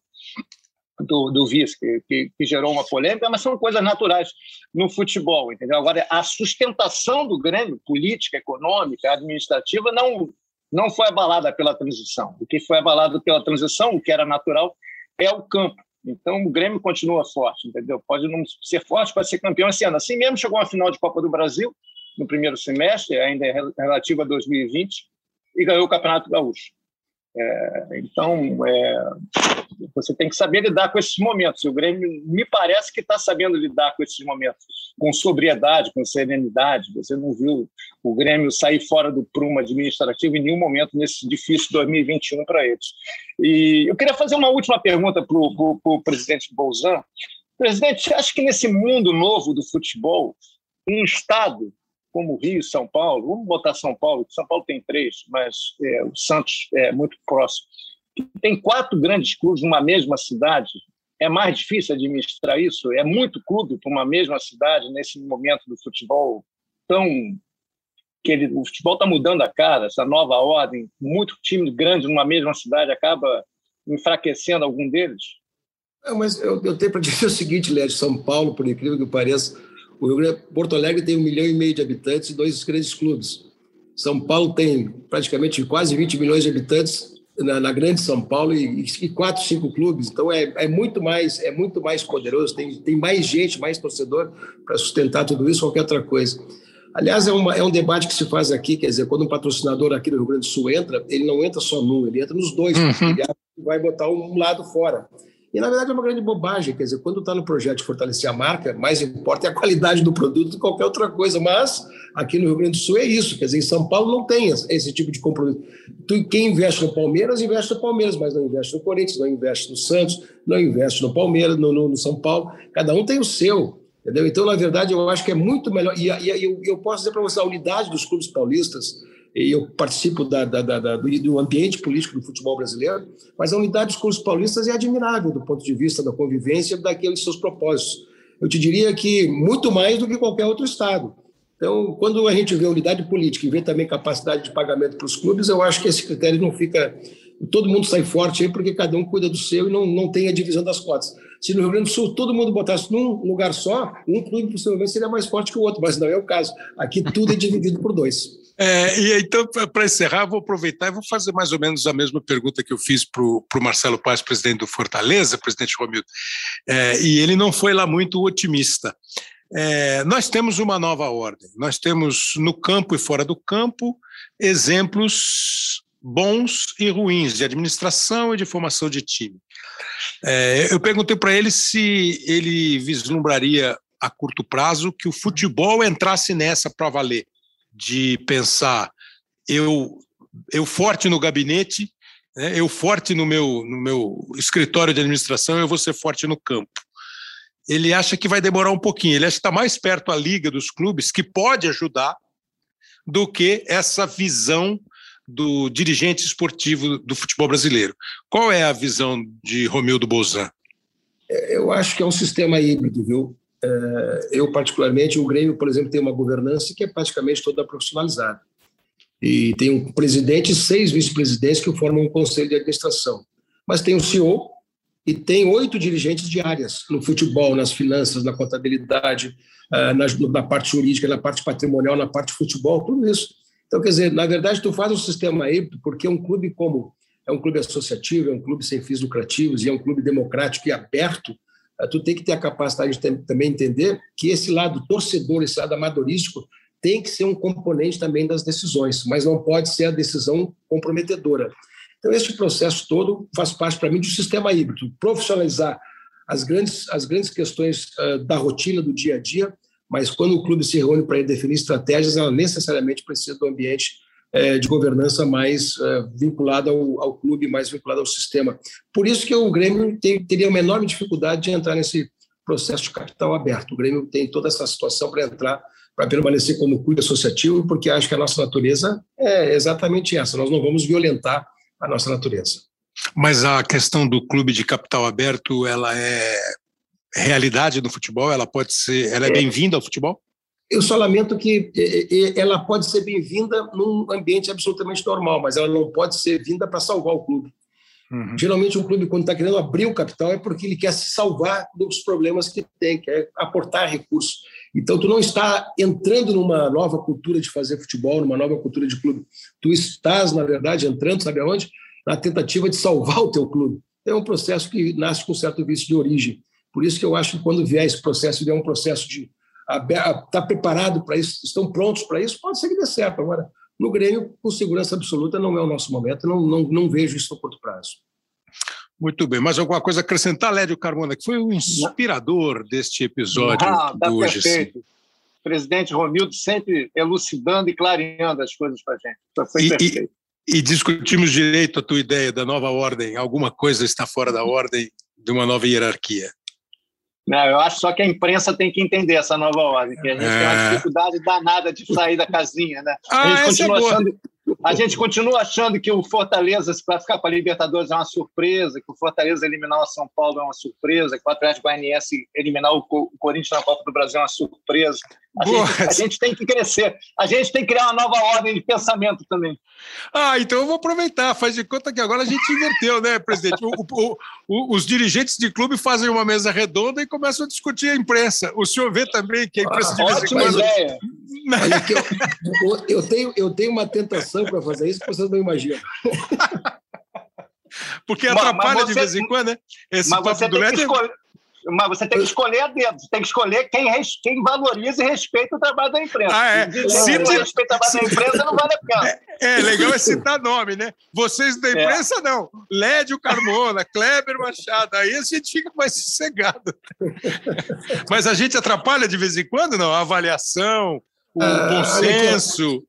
do, do vice, que, que, que, gerou uma polêmica, mas são coisas naturais no futebol, entendeu? Agora, a sustentação do Grêmio, política, econômica, administrativa, não, não foi abalada pela transição. O que foi abalado pela transição, o que era natural, é o campo. Então, o Grêmio continua forte, entendeu? Pode não ser forte, pode ser campeão esse ano. Assim mesmo, chegou à final de Copa do Brasil, no primeiro semestre, ainda é relativo a 2020, e ganhou o Campeonato Gaúcho. É, então, é, você tem que saber lidar com esses momentos. O Grêmio me parece que está sabendo lidar com esses momentos, com sobriedade, com serenidade. Você não viu o Grêmio sair fora do prumo administrativo em nenhum momento nesse difícil 2021 para eles. E eu queria fazer uma última pergunta para o presidente Bolzan. Presidente, acha que nesse mundo novo do futebol, um Estado como Rio e São Paulo, vamos botar São Paulo, São Paulo tem três, mas é, o Santos é muito próximo. Tem quatro grandes clubes numa mesma cidade, é mais difícil administrar isso? É muito clube para uma mesma cidade nesse momento do futebol tão que ele, o futebol está mudando a cara, essa nova ordem, muito time grande numa mesma cidade acaba enfraquecendo algum deles? Não, mas eu, eu tenho para dizer <laughs> o seguinte, Léo, São Paulo, por incrível que pareça, o Rio Grande, Porto Alegre tem um milhão e meio de habitantes e dois grandes clubes. São Paulo tem praticamente quase 20 milhões de habitantes na, na grande São Paulo e, e, quatro, cinco clubes. Então é, é muito mais é muito mais poderoso. Tem, tem mais gente, mais torcedor para sustentar tudo isso, qualquer outra coisa. Aliás, é, uma, é um debate que se faz aqui, quer dizer, quando um patrocinador aqui do Rio Grande do Sul entra, ele não entra só num, ele entra nos dois, uhum. ele vai botar um lado fora. E, na verdade, é uma grande bobagem. Quer dizer, quando está no projeto de fortalecer a marca, mais importa é a qualidade do produto do que qualquer outra coisa. Mas aqui no Rio Grande do Sul é isso. Quer dizer, em São Paulo não tem esse tipo de compromisso. Quem investe no Palmeiras, investe no Palmeiras, mas não investe no Corinthians, não investe no Santos, não investe no Palmeiras, no, no, no São Paulo. Cada um tem o seu. Entendeu? Então, na verdade, eu acho que é muito melhor. E, e eu, eu posso dizer para você, a unidade dos clubes paulistas eu participo da, da, da, do ambiente político do futebol brasileiro, mas a unidade dos clubes paulistas é admirável do ponto de vista da convivência daqueles seus propósitos. Eu te diria que muito mais do que qualquer outro Estado. Então, quando a gente vê unidade política e vê também capacidade de pagamento para os clubes, eu acho que esse critério não fica. Todo mundo sai forte aí porque cada um cuida do seu e não, não tem a divisão das cotas. Se no Rio Grande do Sul todo mundo botasse num lugar só, um clube possivelmente seria mais forte que o outro, mas não é o caso. Aqui tudo é dividido por dois. É, e então, para encerrar, vou aproveitar e vou fazer mais ou menos a mesma pergunta que eu fiz para o Marcelo Paz, presidente do Fortaleza, presidente Romildo, é, e ele não foi lá muito otimista. É, nós temos uma nova ordem, nós temos no campo e fora do campo exemplos bons e ruins de administração e de formação de time. É, eu perguntei para ele se ele vislumbraria a curto prazo que o futebol entrasse nessa para valer de pensar eu eu forte no gabinete, né, eu forte no meu no meu escritório de administração, eu vou ser forte no campo. Ele acha que vai demorar um pouquinho. Ele acha que está mais perto a liga dos clubes que pode ajudar do que essa visão do dirigente esportivo do futebol brasileiro. Qual é a visão de Romildo Bolzan? É, eu acho que é um sistema híbrido, viu? É, eu, particularmente, o Grêmio, por exemplo, tem uma governança que é praticamente toda profissionalizada. E tem um presidente e seis vice-presidentes que formam um conselho de administração. Mas tem o CEO e tem oito dirigentes de áreas no futebol, nas finanças, na contabilidade, é, na, parte jurídica, na parte patrimonial, na parte futebol, tudo isso. Então, quer dizer, na verdade, tu faz um sistema híbrido porque um clube como é um clube associativo, é um clube sem fins lucrativos e é um clube democrático e aberto, tu tem que ter a capacidade de também entender que esse lado torcedor, esse lado amadorístico, tem que ser um componente também das decisões, mas não pode ser a decisão comprometedora. Então, esse processo todo faz parte, para mim, de um sistema híbrido, profissionalizar as grandes, as grandes questões uh, da rotina, do dia a dia, mas quando o clube se reúne para definir estratégias, ela necessariamente precisa do ambiente é, de governança mais é, vinculada ao, ao, clube, mais vinculada ao sistema. Por isso que o Grêmio tem, teria uma enorme dificuldade de entrar nesse processo de capital aberto. O Grêmio tem toda essa situação para entrar, para permanecer como clube associativo, porque acho que a nossa natureza é exatamente essa. Nós não vamos violentar a nossa natureza. Mas a questão do clube de capital aberto, ela é realidade no futebol? Ela pode ser, ela é, é. bem-vinda ao futebol? Eu só lamento que ela pode ser bem-vinda num ambiente absolutamente normal, mas ela não pode ser vinda para salvar o clube. Uhum. Geralmente, um clube, quando está querendo abrir o capital, é porque ele quer se salvar dos problemas que tem, quer aportar recursos. Então, tu não está entrando numa nova cultura de fazer futebol, numa nova cultura de clube. Tu estás, na verdade, entrando, sabe aonde? Na tentativa de salvar o teu clube. É um processo que nasce com um certo vício de origem. Por isso que eu acho que quando vier esse processo, vier um processo de estar tá preparado para isso, estão prontos para isso, pode ser que dê certo. Agora, no Grêmio, com segurança absoluta, não é o nosso momento, não, não, não vejo isso no curto prazo. Muito bem, mais alguma coisa a acrescentar, Lédio Carmona, que foi o inspirador deste episódio ah, tá do Hoje perfeito. Sim. Presidente Romildo sempre elucidando e clareando as coisas para a gente. Foi e, perfeito. E, e discutimos direito a tua ideia da nova ordem. Alguma coisa está fora da ordem de uma nova hierarquia. Não, eu acho só que a imprensa tem que entender essa nova ordem, que a gente é. tem uma é. dificuldade danada de sair da casinha, né? Ah, a gente continua é achando. A gente continua achando que o Fortaleza, para ficar com a Libertadores, é uma surpresa, que o Fortaleza eliminar o São Paulo é uma surpresa, que o Atlético Goianiense eliminar o Corinthians na Copa do Brasil é uma surpresa. A gente, a gente, tem que crescer, a gente tem que criar uma nova ordem de pensamento também. Ah, então eu vou aproveitar. Faz de conta que agora a gente inverteu, né, presidente? O, o, o, os dirigentes de clube fazem uma mesa redonda e começam a discutir a imprensa. O senhor vê também que a imprensa ah, de vez em quando. Ideia. Eu, eu, tenho, eu tenho uma tentação para fazer isso que vocês não imaginam. Porque atrapalha mas, mas você, de vez em quando, né? Esse mas papo do Lédio. Escolher mas você tem que escolher a dedo, você tem que escolher quem, quem valoriza e respeita o trabalho da imprensa. Ah, é. Se não respeita o trabalho da imprensa, não vale a pena. É, é legal é citar nome, né? Vocês da é. imprensa, é. não. Lédio Carmona, Kleber Machado, aí a gente fica mais sossegado. Mas a gente atrapalha de vez em quando, não? A avaliação, o ah, bom senso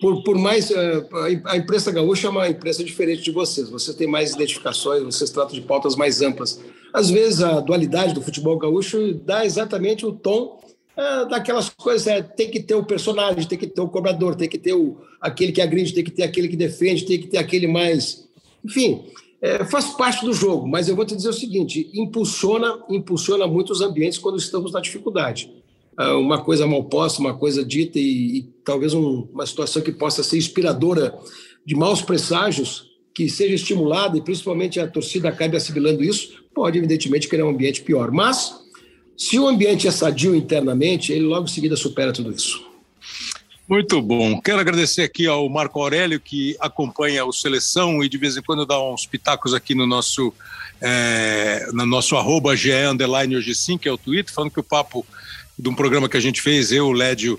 por, por mais. Eh, a imprensa gaúcha é uma imprensa diferente de vocês. Vocês têm mais identificações, vocês tratam de pautas mais amplas. Às vezes, a dualidade do futebol gaúcho dá exatamente o tom é, daquelas coisas. É, tem que ter o personagem, tem que ter o cobrador, tem que ter o, aquele que agride, tem que ter aquele que defende, tem que ter aquele mais. Enfim, é, faz parte do jogo. Mas eu vou te dizer o seguinte: impulsiona, impulsiona muito os ambientes quando estamos na dificuldade. Ah, uma coisa mal posta, uma coisa dita e, e talvez um, uma situação que possa ser inspiradora de maus presságios, que seja estimulada e principalmente a torcida acabe assimilando isso, pode evidentemente criar um ambiente pior. Mas se o ambiente é sadio internamente, ele logo em seguida supera tudo isso. Muito bom. Quero agradecer aqui ao Marco Aurélio, que acompanha o Seleção e de vez em quando dá uns pitacos aqui no nosso, é, no nosso arroba GE Underline hoje sim, que é o Twitter, falando que o papo de um programa que a gente fez, eu, o Lédio,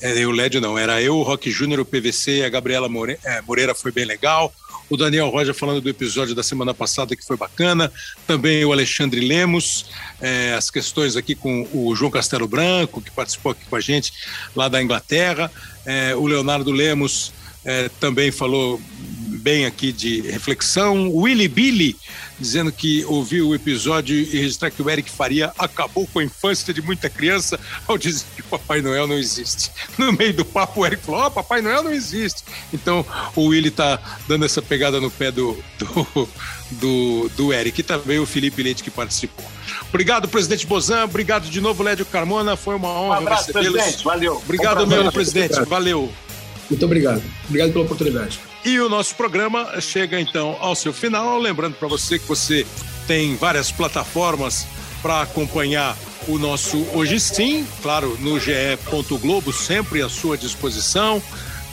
é, eu, Lédio não, era eu, o Rock Júnior, o PVC a Gabriela More, é, Moreira foi bem legal. O Daniel Roja falando do episódio da semana passada que foi bacana. Também o Alexandre Lemos, é, as questões aqui com o João Castelo Branco, que participou aqui com a gente lá da Inglaterra. É, o Leonardo Lemos é, também falou bem aqui de reflexão. O Willy Billy dizendo que ouviu o episódio e registrar que o Eric Faria acabou com a infância de muita criança ao dizer que Papai Noel não existe. No meio do papo, o Eric falou: Ó, oh, Papai Noel não existe. Então o Willy tá dando essa pegada no pé do, do, do, do Eric. E também o Felipe Leite que participou. Obrigado, presidente Bozan. Obrigado de novo, Lédio Carmona. Foi uma honra um abraço, recebê-los. Valeu. Obrigado, um meu presidente. Valeu. Muito obrigado. Obrigado pela oportunidade. E o nosso programa chega então ao seu final. Lembrando para você que você tem várias plataformas para acompanhar o nosso Hoje Sim, claro, no ge.globo, sempre à sua disposição.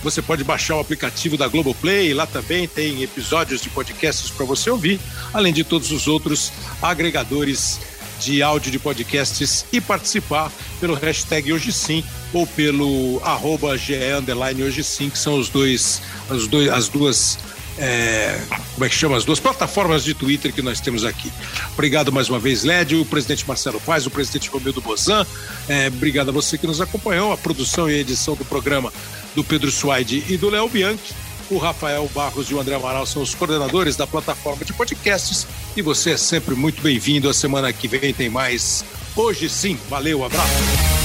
Você pode baixar o aplicativo da Globoplay, lá também tem episódios de podcasts para você ouvir, além de todos os outros agregadores de áudio de podcasts e participar pelo hashtag Hoje Sim ou pelo arroba Hoje Sim, que são os dois, as, dois, as duas é, como é que chama? As duas plataformas de Twitter que nós temos aqui. Obrigado mais uma vez, Lédio, o presidente Marcelo Paz, o presidente Romildo Bozan. É, obrigado a você que nos acompanhou. A produção e a edição do programa do Pedro Suaide e do Léo Bianchi. O Rafael Barros e o André Amaral são os coordenadores da plataforma de podcasts. E você é sempre muito bem-vindo. A semana que vem tem mais Hoje sim. Valeu, abraço.